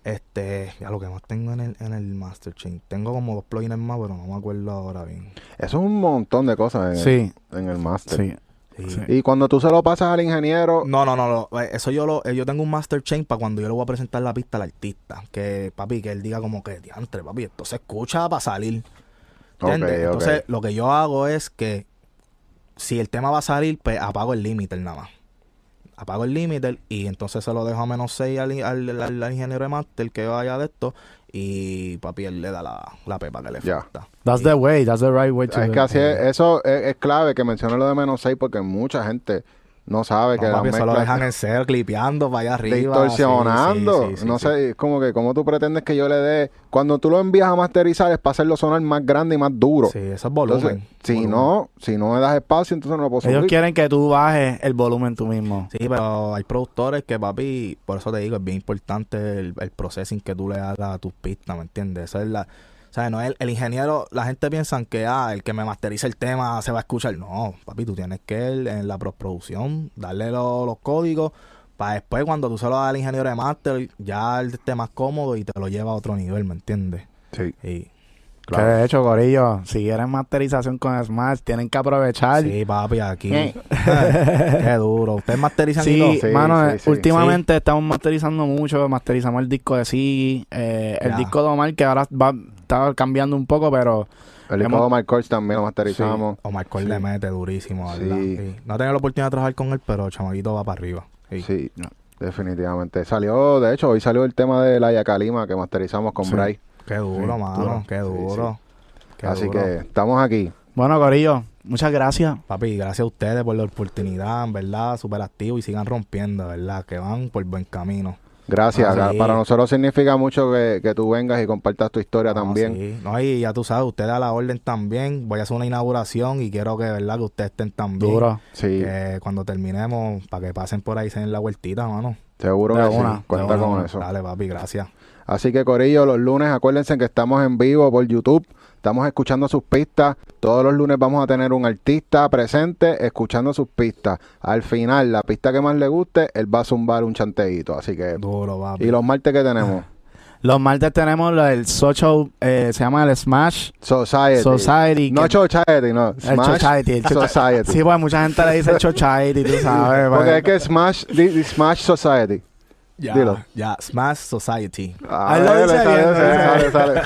Este, ya lo que más tengo en el, en el Master Chain. Tengo como dos plugins más, pero no me acuerdo ahora bien. Eso es un montón de cosas en, Sí, el, en el master. sí. Sí. Y cuando tú se lo pasas al ingeniero, No, no, no, no, eh, Eso yo lo, eh, yo tengo un master chain para cuando yo le voy a presentar la pista al artista. Que, papi, que él diga como que, diantre, papi, esto se escucha para salir. ¿Entiendes? Entonces, lo que yo hago es que si el tema va a salir, pues apago el límite nada más. Apago el límite y entonces se lo dejo a menos 6 al, al, al- al ingeniero de master que vaya de esto. Y papi, él le da la, la pepa que le Ya. falta. That's Y- the way, that's the right way to es do que it. así es, eso es, es clave que menciones lo de menos 6 porque mucha gente no sabe que No, las papi, eso lo dejan en cero, clipeando para allá arriba. distorsionando. Sí, sí, sí, no sé, es como que como tú pretendes que yo le dé. Cuando tú lo envías a masterizar es para hacerlo sonar más grande y más duro. Sí, eso es volumen. Entonces, si volumen. no, si no me das espacio, entonces no lo puedo subir. Ellos quieren que tú bajes el volumen tú mismo. Sí, pero hay productores que, papi, por eso te digo, es bien importante el, el processing que tú le hagas a tus pistas, ¿me entiendes? Eso es la... O sea, no es el, el ingeniero, la gente piensa que, ah, el que me masteriza el tema se va a escuchar. No, papi, tú tienes que en la postproducción darle lo- los códigos para después cuando tú se lo das al ingeniero de master, ya él esté más cómodo y te lo lleva a otro nivel, ¿me entiendes? Sí, Y, Que de hecho, Corillo, si quieren masterización con Smash, tienen que aprovechar. sí, papi, aquí. Eh. Qué duro. ¿Ustedes masterizan y Sí, todo? Sí, mano, sí, eh, sí. últimamente estamos masterizando mucho, masterizamos el disco de sí, eh, el disco de Omar que ahora va está cambiando un poco, pero el Hemos- de Kors también lo masterizamos. O Marcol Sí. le mete durísimo, ¿verdad? Sí. Sí. No he tenido la oportunidad de trabajar con él, pero chamaquito va para arriba. Sí. Sí, definitivamente. Salió, de hecho, hoy salió el tema de Laia Kalima que masterizamos con Sí. Bryce. Qué duro, Sí, mano, duro. qué Sí, duro. Qué Así duro. que estamos aquí. bueno, Corillo, muchas gracias. Papi, gracias a ustedes por la oportunidad, en verdad, súper activo y sigan rompiendo, ¿verdad? Que van por buen camino. Gracias. Ah, sí. Para nosotros significa mucho que, que tú vengas y compartas tu historia también. sí. No, y ya tú sabes, ustedes a la orden también. Voy a hacer una inauguración y quiero que, ¿verdad? Que ustedes estén también. Duro. Sí, Que cuando terminemos, para que pasen por ahí, se den la vueltita, mano. seguro De que una, sí. de Cuenta una. con eso. Dale, papi, gracias. Así que Corillo, los lunes acuérdense que estamos en vivo por YouTube, estamos escuchando sus pistas, todos los lunes vamos a tener un artista presente escuchando sus pistas. Al final, la pista que más le guste, él va a zumbar un chanteíto, así que... Duro, papi. Y los martes que tenemos, Los martes tenemos el social, eh, se llama el Smash Society. Society. No Society, no. el Smash Society. el Society. Sí, pues mucha gente le dice Society, tú sabes. Porque pues. es que Smash, Smash Society. Ya, Dilo. ya, Smash Society. Ah, sale, sale, sale, sale.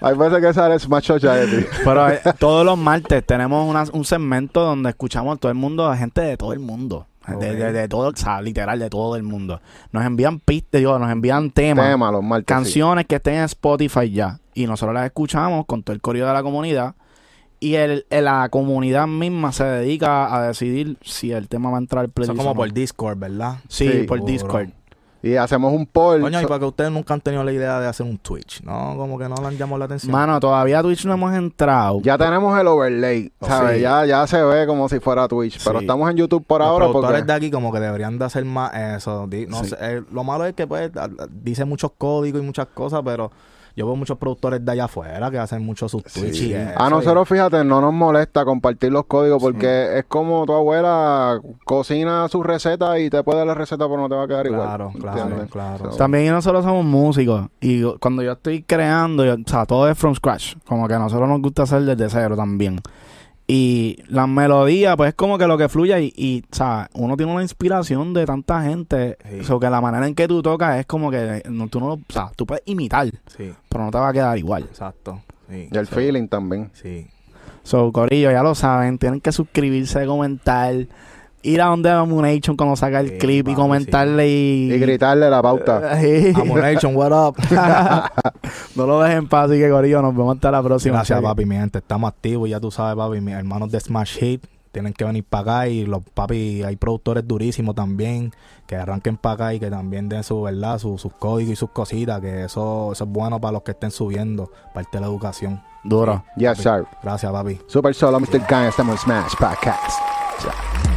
Hay veces que sale Smash Society. Pero eh, todos los martes tenemos una- un segmento donde escuchamos a todo el mundo, a gente de todo el mundo. De, de- de todo, o sea, literal, de todo el mundo. Nos envían pistas, digo, nos envían temas, Tema, los martes. sí. canciones que estén en Spotify ya. Y nosotros las escuchamos con todo el correo de la comunidad. Y el, el- la comunidad misma se dedica a decidir si el tema va a entrar al playlist. como o no. por Discord, ¿verdad? Sí, Sí. por. Discord. Y hacemos un poll. Coño, y para que ustedes nunca han tenido la idea de hacer un Twitch, ¿no? Como que no le han llamado la atención. Mano, todavía Twitch no hemos entrado. Ya tenemos el overlay, Oh, ¿sabes? sí. Ya, ya se ve como si fuera Twitch, pero Sí. estamos en YouTube por Los ahora productores porque... de aquí como que deberían de hacer más eso. no Sí. sé, eh, lo malo es que pues a- a- dice muchos códigos y muchas cosas, pero yo veo muchos productores de allá afuera que hacen mucho sus Twitch Sí. y eso, A y- nosotros, fíjate, no nos molesta compartir los códigos porque es como tu abuela cocina su receta y te puede dar la receta, pero no te va a quedar igual. Claro, claro, ¿entiendes? claro. So- También nosotros somos músicos y yo- cuando yo estoy creando, yo- o sea, todo es from scratch, como que a nosotros nos gusta hacer desde cero también. Y la melodía, pues es como que lo que fluye y, y o sea, uno tiene una inspiración de tanta gente, Sí. so que la manera en que tú tocas es como que no, tú no, o sea, tú puedes imitar, Sí, pero no te va a quedar igual. exacto. Sí, Y el sí, feeling también. Sí. So, Corillo, ya lo saben, tienen que suscribirse, comentar, ir a donde Amunation cuando saca el Sí, clip y comentarle y... Y gritarle la pauta. Sí. Amunation, what up? no lo dejen en paz, así que Corillo, nos vemos hasta la próxima. Gracias, papi, mi gente. Estamos activos, ya tú sabes, papi. Mis hermanos de Smash Hit tienen que venir para acá y los papi, hay productores durísimos también que arranquen para acá y que también den su verdad, su- sus códigos y sus cositas, que eso, eso es bueno para los que estén subiendo, parte de la educación. Duro. Yes, sir. Gracias, papi. Super solo, Mr. Khan, estamos en Smash Podcast. Chao.